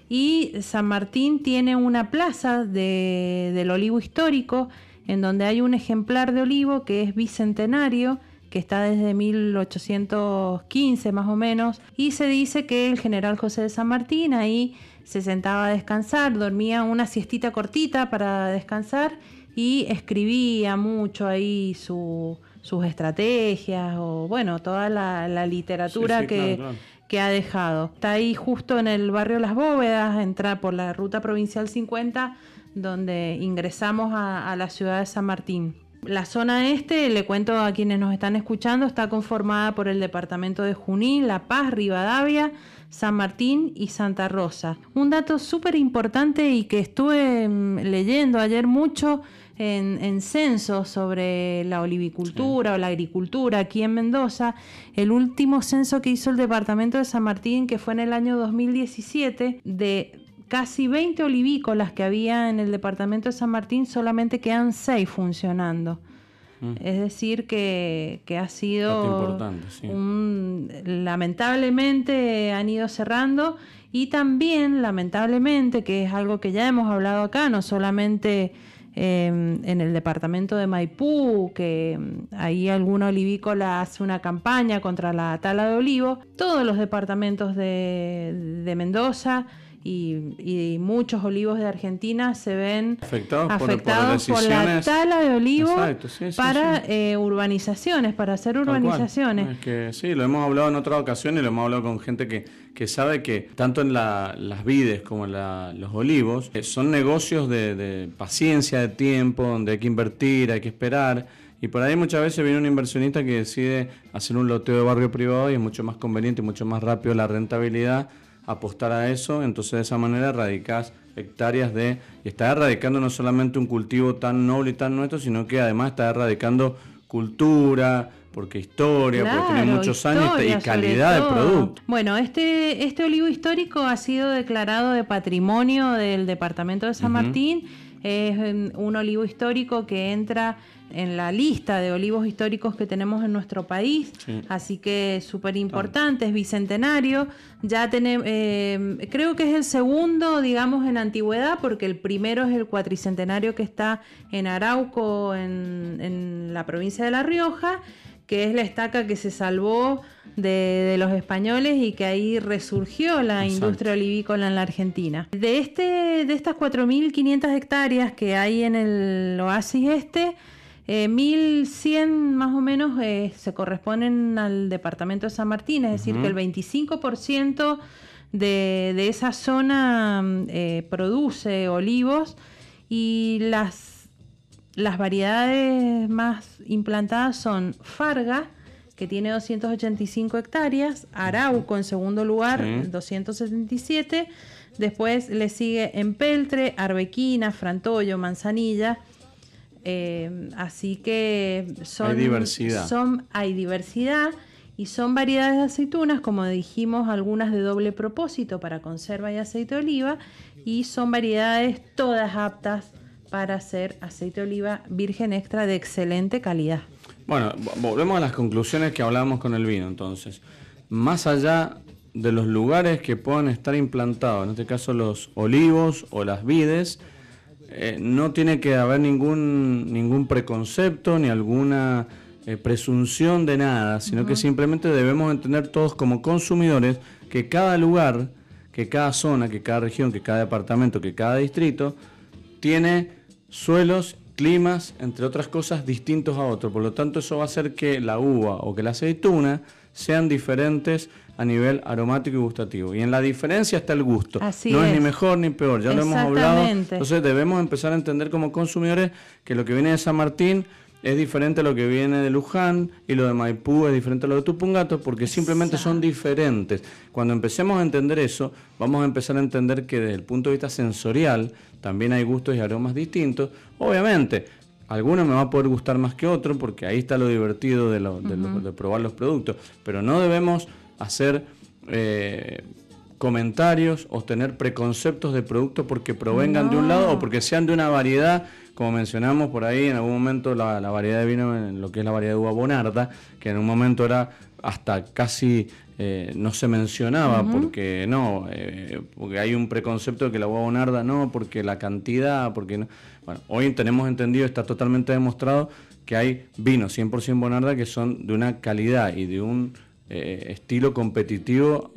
y San Martín tiene una plaza del olivo histórico en donde hay un ejemplar de olivo que es bicentenario que está desde 1815 más o menos, y se dice que el general José de San Martín ahí se sentaba a descansar, dormía una siestita cortita para descansar y escribía mucho ahí sus estrategias o bueno, toda la, literatura que, que ha dejado. Está ahí justo en el barrio Las Bóvedas, entrar por la ruta provincial 50, donde ingresamos a, la ciudad de San Martín. La zona este, le cuento a quienes nos están escuchando, está conformada por el departamento de Junín, La Paz, Rivadavia, San Martín y Santa Rosa. Un dato súper importante y que estuve mm, leyendo ayer mucho en, censos sobre la olivicultura o la agricultura aquí en Mendoza. El último censo que hizo el departamento de San Martín, que fue en el año 2017, de casi 20 olivícolas que había en el departamento de San Martín, solamente quedan 6 funcionando. Mm. Es decir, que, ha sido un, lamentablemente han ido cerrando y también lamentablemente, que es algo que ya hemos hablado acá, no solamente Em, en el departamento de Maipú, que em, ahí alguna olivícola hace una campaña contra la tala de olivo. Todos los departamentos de, de Mendoza y, muchos olivos de Argentina se ven afectados, por, la tala de olivo para eh, urbanizaciones, para hacer urbanizaciones. que, sí, lo hemos hablado en otras ocasiones, lo hemos hablado con gente que, que sabe que tanto en las vides como en los olivos eh, son negocios de, paciencia, de tiempo, donde hay que invertir, hay que esperar. Y por ahí muchas veces viene un inversionista que decide hacer un loteo de barrio privado y es mucho más conveniente y mucho más rápido la rentabilidad apostar a eso, entonces de esa manera erradicás hectáreas de, y estás erradicando no solamente un cultivo tan noble y tan nuestro, sino que además estás erradicando cultura, porque historia, porque tiene muchos años y calidad de producto. Bueno, este, este olivo histórico ha sido declarado de patrimonio del departamento de San Martín. Es un olivo histórico que entra en la lista de olivos históricos que tenemos en nuestro país, así que súper importante, es bicentenario. Ya tenemos, eh, creo que es el segundo, digamos, en antigüedad, porque el primero es el cuatricentenario que está en Arauco, en, la provincia de La Rioja, que es la estaca que se salvó de, los españoles y que ahí resurgió la industria olivícola en la Argentina. De, este, de estas 4.500 hectáreas que hay en el oasis este, 1.100 eh, más o menos eh, se corresponden al departamento de San Martín, es decir, que el 25% de, de, esa zona eh, produce olivos y las, las variedades más implantadas son Farga, que tiene 285 hectáreas, Arauco en segundo lugar, 277, después le sigue Empeltre, Arbequina, Frantoyo, Manzanilla, eh, así que son, hay diversidad. Son, hay diversidad y son variedades de aceitunas, como dijimos, algunas de doble propósito para conserva y aceite de oliva, y son variedades todas aptas para hacer aceite de oliva virgen extra de excelente calidad. Bueno, volvemos a las conclusiones que hablábamos con el vino, entonces. Más allá de los lugares que puedan estar implantados, en este caso los olivos o las vides, eh, no tiene que haber ningún, ningún preconcepto ni alguna eh, presunción de nada, sino que simplemente debemos entender todos como consumidores que cada lugar, que cada zona, que cada región, que cada departamento, que cada distrito tiene suelos, climas, entre otras cosas, distintos a otros. Por lo tanto, eso va a hacer que la uva o que la aceituna sean diferentes a nivel aromático y gustativo. Y en la diferencia está el gusto. no es. ni mejor ni peor, ya lo hemos hablado. Entonces debemos empezar a entender como consumidores que lo que viene de San Martín es diferente a lo que viene de Luján y lo de Maipú es diferente a lo de Tupungato porque simplemente son diferentes. Cuando empecemos a entender eso, vamos a empezar a entender que desde el punto de vista sensorial también hay gustos y aromas distintos. Obviamente, algunos me va a poder gustar más que otro porque ahí está lo divertido de, de probar los productos, pero no debemos hacer eh, comentarios o tener preconceptos de productos porque provengan de un lado o porque sean de una variedad, como mencionamos por ahí en algún momento la, variedad de vino en lo que es la variedad de uva bonarda, que en un momento era hasta casi eh, no se mencionaba porque no, eh, porque hay un preconcepto de que la uva bonarda no, porque la cantidad, porque no. Bueno, hoy tenemos entendido, está totalmente demostrado que hay vinos 100% Bonarda que son de una calidad y de un eh, estilo competitivo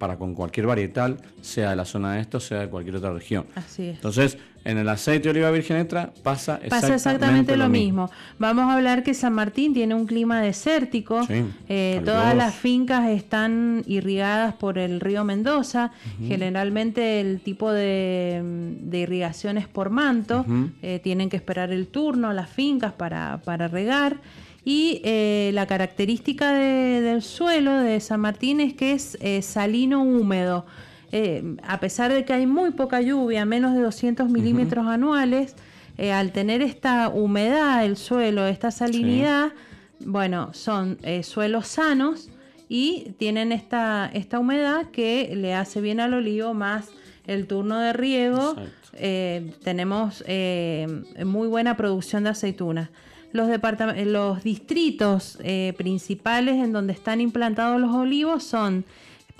para con cualquier varietal, sea de la zona de esto, sea de cualquier otra región. Así es. Entonces, en el aceite de oliva virgen extra pasa exactamente, pasa exactamente lo, mismo. Vamos a hablar que San Martín tiene un clima desértico. Eh, todas las fincas están irrigadas por el río Mendoza. Generalmente el tipo de, irrigación es por manto. Eh, tienen que esperar el turno las fincas para, para regar. Y eh, la característica del suelo de San Martín es que es salino húmedo. Eh, a pesar de que hay muy poca lluvia, menos de 200 milímetros anuales, eh, al tener esta humedad del suelo, esta salinidad, bueno, son eh, suelos sanos y tienen esta, esta humedad que le hace bien al olivo más el turno de riego. tenemos muy buena producción de aceitunas. Los, los distritos principales en donde están implantados los olivos son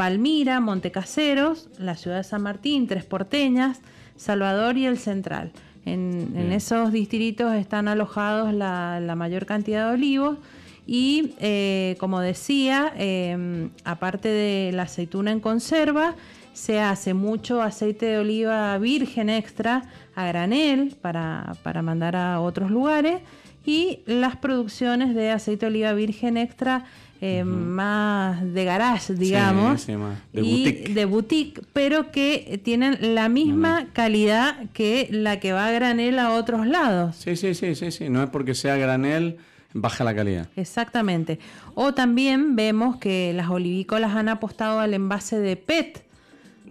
Palmira, Montecaseros, la ciudad de San Martín, Tres Porteñas, Salvador y el Central. En, esos distritos están alojados la, mayor cantidad de olivos y, eh, como decía, em, aparte de la aceituna en conserva, se hace mucho aceite de oliva virgen extra a granel para, para mandar a otros lugares y las producciones de aceite de oliva virgen extra eh, más de garage, digamos, de, y boutique. de boutique, pero que tienen la misma calidad que la que va a granel a otros lados. Sí, sí, sí, sí, sí, no es porque sea granel baja la calidad. Exactamente. O también vemos que las olivícolas han apostado al envase de PET.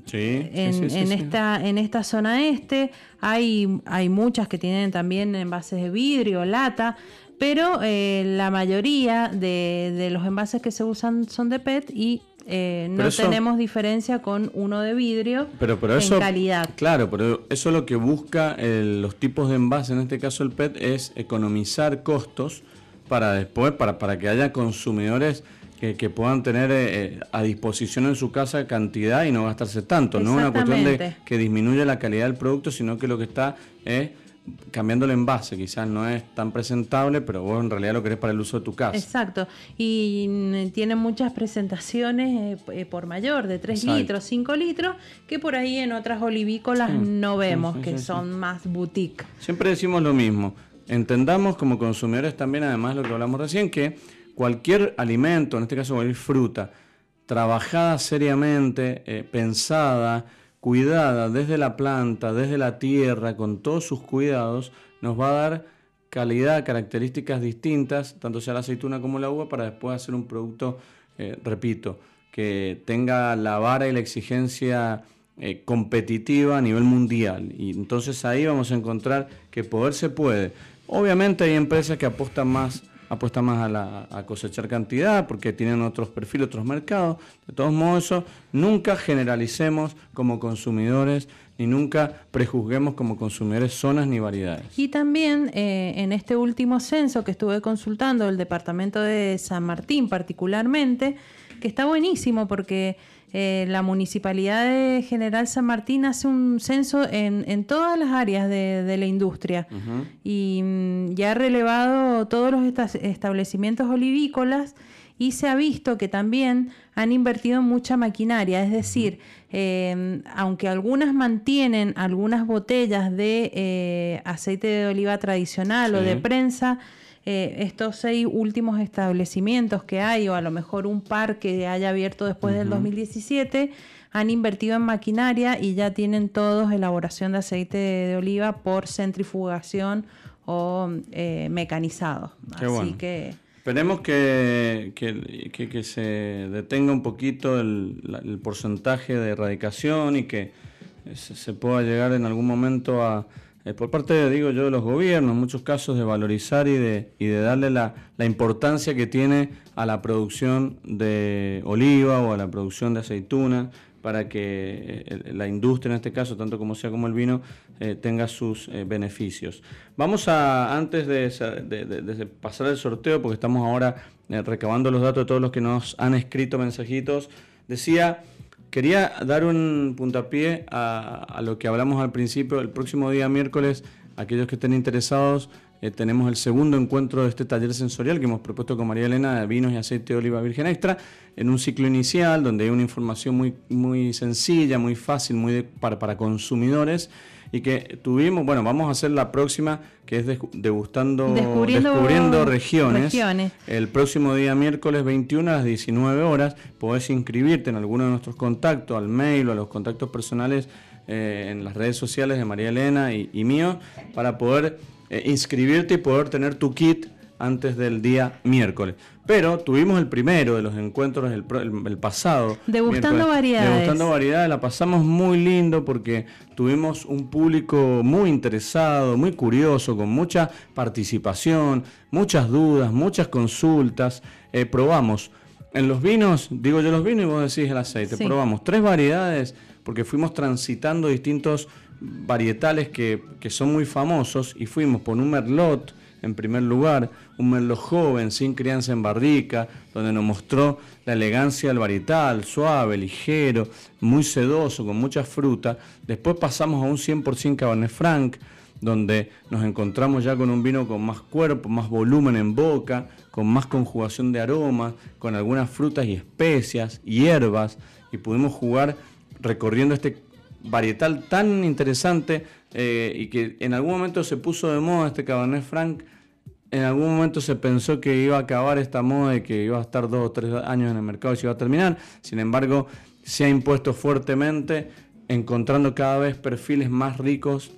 Sí, en, en esta en esta zona este hay hay muchas que tienen también envases de vidrio, lata, pero eh, la mayoría de, los envases que se usan son de PET y eh, no tenemos diferencia con uno de vidrio pero, pero eso, calidad. Claro, pero eso lo que busca los tipos de envases, en este caso el PET, es economizar costos para después, para, para que haya consumidores que, puedan tener eh, a disposición en su casa cantidad y no gastarse tanto. No es una cuestión de que disminuye la calidad del producto, sino que lo que está es cambiando el envase, quizás no es tan presentable, pero vos en realidad lo querés para el uso de tu casa. Exacto, y mm, tiene muchas presentaciones eh, eh, por mayor, de 3 litros, 5 litros, que por ahí en otras olivícolas no vemos, que son más boutique. Siempre decimos lo mismo, entendamos como consumidores también, además lo que hablamos recién, que cualquier alimento, en este caso cualquier fruta, trabajada seriamente, eh, pensada, cuidada desde la planta, desde la tierra, con todos sus cuidados, nos va a dar calidad, características distintas, tanto sea la aceituna como la uva, para después hacer un producto, eh, repito, que tenga la vara y la exigencia eh, competitiva a nivel mundial. Y entonces ahí vamos a encontrar que poder se puede. Obviamente hay empresas que apuestan más apuesta más a, la, a cosechar cantidad porque tienen otros perfiles, otros mercados. De todos modos, eso nunca generalicemos como consumidores ni nunca prejuzguemos como consumidores zonas ni variedades. Y también eh, en este último censo que estuve consultando, el departamento de San Martín particularmente, que está buenísimo porque eh, la Municipalidad de General San Martín hace un censo en, todas las áreas de, la industria. Y mm, ya ha relevado todos los establecimientos olivícolas y se ha visto que también han invertido en mucha maquinaria, es decir, em, aunque algunas mantienen algunas botellas de eh, aceite de oliva tradicional o de prensa, eh, estos seis últimos establecimientos que hay, o a lo mejor un par que haya abierto después del 2017, han invertido en maquinaria y ya tienen todos elaboración de aceite de, oliva por centrifugación o eh, mecanizado. Así que... Esperemos que, que, se detenga un poquito el, porcentaje de erradicación y que se pueda llegar en algún momento a, eh, por parte, digo yo, de los gobiernos, en muchos casos de valorizar y de, y de darle la, importancia que tiene a la producción de oliva o a la producción de aceituna para que eh, la industria en este caso, tanto como sea como el vino, eh, tenga sus beneficios. Vamos a, antes de, pasar el sorteo, porque estamos ahora recabando los datos de todos los que nos han escrito mensajitos, decía Quería dar un puntapié a, lo que hablamos al principio. El próximo día miércoles, aquellos que estén interesados, eh, tenemos el segundo encuentro de este taller sensorial que hemos propuesto con María Elena de vinos y aceite de oliva virgen extra, en un ciclo inicial donde hay una información muy, muy sencilla, muy fácil, muy para, para consumidores y que tuvimos, bueno, vamos a hacer la próxima que es degustando, descubriendo, regiones. El próximo día miércoles 21 a las 19 horas podés inscribirte en alguno de nuestros contactos, al mail o a los contactos personales eh, en las redes sociales de María Elena y, y mío para poder eh, inscribirte y poder tener tu kit antes del día miércoles. Pero tuvimos el primero de los encuentros el, el, pasado. Degustando variedades. Degustando variedades, la pasamos muy lindo porque tuvimos un público muy interesado, muy curioso, con mucha participación, muchas dudas, muchas consultas. Eh, probamos en los vinos, digo yo los vinos y vos decís el aceite, probamos tres variedades porque fuimos transitando distintos varietales que, que son muy famosos y fuimos por un merlot en primer lugar, un merlot joven, sin crianza en barrica, donde nos mostró la elegancia del varietal, suave, ligero, muy sedoso, con mucha fruta. Después pasamos a un 100% Cabernet Franc, donde nos encontramos ya con un vino con más cuerpo, más volumen en boca, con más conjugación de aromas, con algunas frutas y especias, hierbas, y pudimos jugar recorriendo este varietal tan interesante eh, y que en algún momento se puso de moda este Cabernet Franc. En algún momento se pensó que iba a acabar esta moda y que iba a estar dos o tres años en el mercado y se iba a terminar. Sin embargo, se ha impuesto fuertemente, encontrando cada vez perfiles más ricos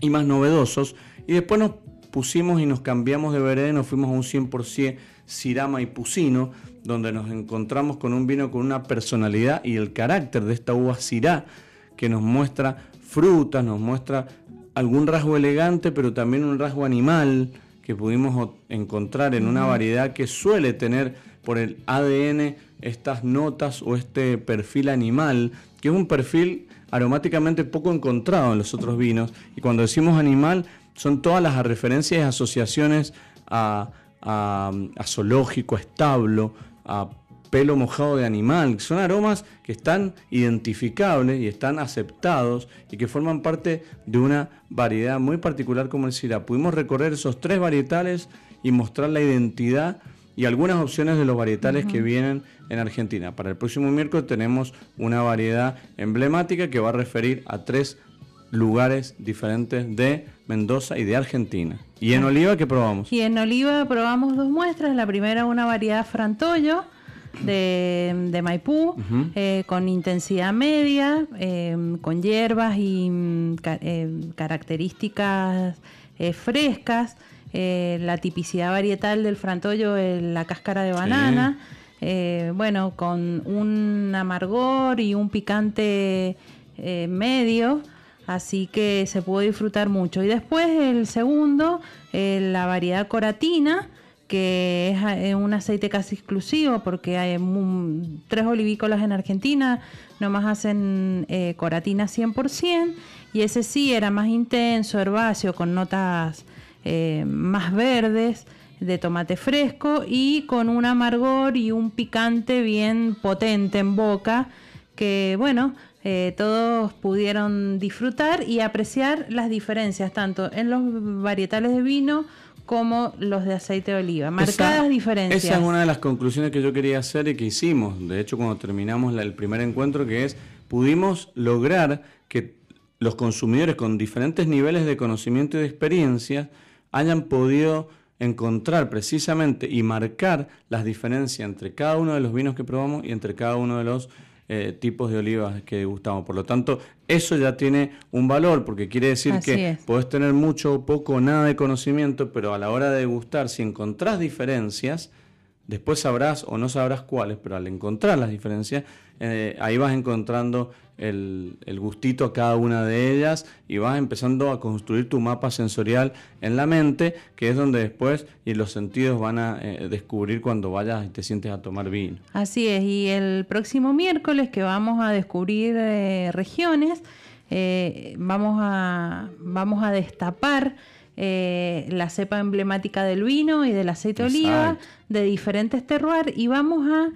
y más novedosos. Y después nos pusimos y nos cambiamos de vereda y nos fuimos a un 100% Cirama y Pusino, donde nos encontramos con un vino con una personalidad y el carácter de esta uva Syrah que nos muestra frutas, nos muestra algún rasgo elegante, pero también un rasgo animal que pudimos encontrar en una variedad que suele tener por el ADN estas notas o este perfil animal, que es un perfil aromáticamente poco encontrado en los otros vinos. Y cuando decimos animal, son todas las referencias y asociaciones a, a, a zoológico, a establo, a pelo mojado de animal. Son aromas que están identificables y están aceptados y que forman parte de una variedad muy particular como el Syrah. Pudimos recorrer esos tres varietales y mostrar la identidad y algunas opciones de los varietales que vienen en Argentina. Para el próximo miércoles tenemos una variedad emblemática que va a referir a tres lugares diferentes de Mendoza y de Argentina. ¿Y en oliva qué probamos? Y en oliva probamos dos muestras. La primera una variedad Frantollo de, Maipú, eh, con intensidad media, eh, con hierbas y mm, eh, características frescas, la tipicidad varietal del frantollo, la cáscara de banana, bueno, con un amargor y un picante medio. Así que se puede disfrutar mucho. Y después el segundo, la variedad coratina, que es un aceite casi exclusivo porque hay tres olivícolas en Argentina, nomás hacen eh, coratina 100% y ese sí era más intenso, herbáceo, con notas eh, más verdes de tomate fresco y con un amargor y un picante bien potente en boca que bueno, eh, todos pudieron disfrutar y apreciar las diferencias tanto en los varietales de vino como los de aceite de oliva. Marcadas diferencias. Esa es una de las conclusiones que yo quería hacer y que hicimos, de hecho, cuando terminamos el primer encuentro, que es, pudimos lograr que los consumidores con diferentes niveles de conocimiento y de experiencia hayan podido encontrar precisamente y marcar las diferencias entre cada uno de los vinos que probamos y entre cada uno de los eh, tipos de olivas que degustamos. Por lo tanto, eso ya tiene un valor, porque quiere decir que puedes tener mucho, poco, nada de conocimiento, pero a la hora de degustar, si encontrás diferencias, después sabrás o no sabrás cuáles, pero al encontrar las diferencias, eh, ahí vas encontrando el, gustito a cada una de ellas y vas empezando a construir tu mapa sensorial en la mente, que es donde después y los sentidos van a eh, descubrir cuando vayas y te sientes a tomar vino. Así es, y el próximo miércoles que vamos a descubrir eh, regiones, eh, vamos, a, vamos a destapar la cepa emblemática del vino y del aceite de oliva de diferentes terroirs y vamos a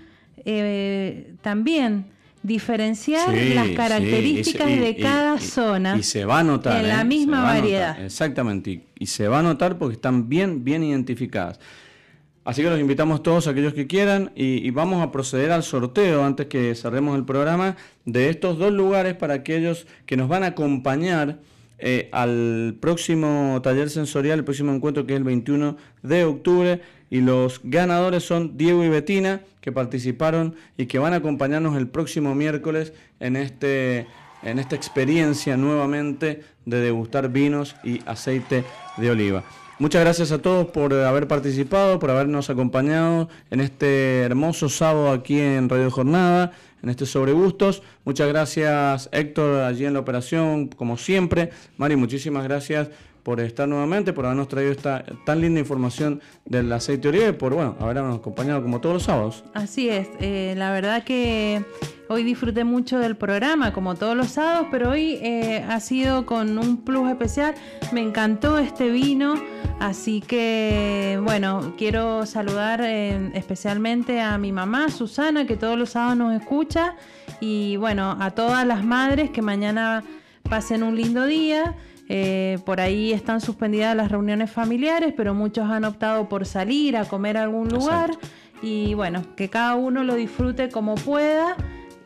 también diferenciar las características de cada zona. Y se va a notar. En la ¿eh? misma variedad. Exactamente. Y, se va a notar porque están bien, bien identificadas. Así que los invitamos todos aquellos que quieran y, vamos a proceder al sorteo antes que cerremos el programa de estos dos lugares para aquellos que nos van a acompañar eh, al próximo taller sensorial, el próximo encuentro que es el 21 de octubre y los ganadores son Diego y Betina, que participaron y que van a acompañarnos el próximo miércoles en, este, en esta experiencia nuevamente de degustar vinos y aceite de oliva. Muchas gracias a todos por haber participado, por habernos acompañado en este hermoso sábado aquí en Radio Jornada, en este Sobre Gustos. Muchas gracias Héctor allí en la operación, como siempre. Mari, muchísimas gracias por estar nuevamente, por habernos traído esta tan linda información del aceite de oliva y por bueno, habernos acompañado como todos los sábados. Así es, eh, la verdad que hoy disfruté mucho del programa, como todos los sábados, pero hoy eh, ha sido con un plus especial. Me encantó este vino, así que bueno, quiero saludar eh, especialmente a mi mamá, Susana, que todos los sábados nos escucha, y bueno, a todas las madres que mañana pasen un lindo día. Eh, por ahí están suspendidas las reuniones familiares, pero muchos han optado por salir a comer a algún lugar. Y bueno, que cada uno lo disfrute como pueda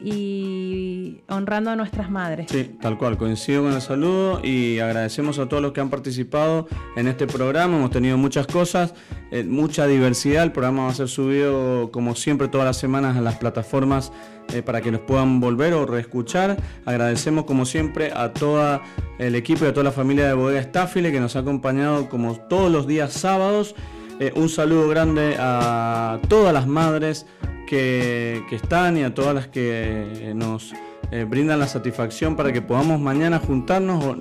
y honrando a nuestras madres. Sí, tal cual, coincido con el saludo y agradecemos a todos los que han participado en este programa. Hemos tenido muchas cosas, eh, mucha diversidad. El programa va a ser subido como siempre todas las semanas a las plataformas eh, para que los puedan volver o reescuchar. Agradecemos como siempre a todo el equipo y a toda la familia de Bodega Staffile que nos ha acompañado como todos los días sábados. Eh, un saludo grande a todas las madres que, están y a todas las que nos eh, brindan la satisfacción para que podamos mañana juntarnos,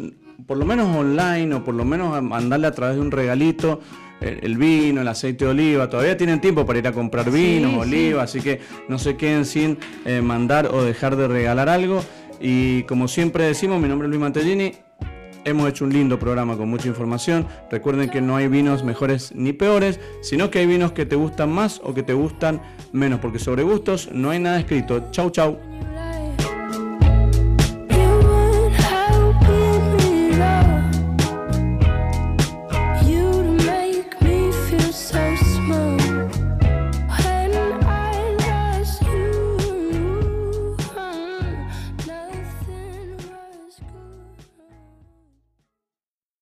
por lo menos online o por lo menos mandarle a través de un regalito el, vino, el aceite de oliva. Todavía tienen tiempo para ir a comprar vino, oliva, así que no se queden sin eh, mandar o dejar de regalar algo. Y como siempre decimos, mi nombre es Luis Mantellini. Hemos hecho un lindo programa con mucha información. Recuerden que no hay vinos mejores ni peores, sino que hay vinos que te gustan más o que te gustan menos, porque sobre gustos no hay nada escrito. Chau, chau.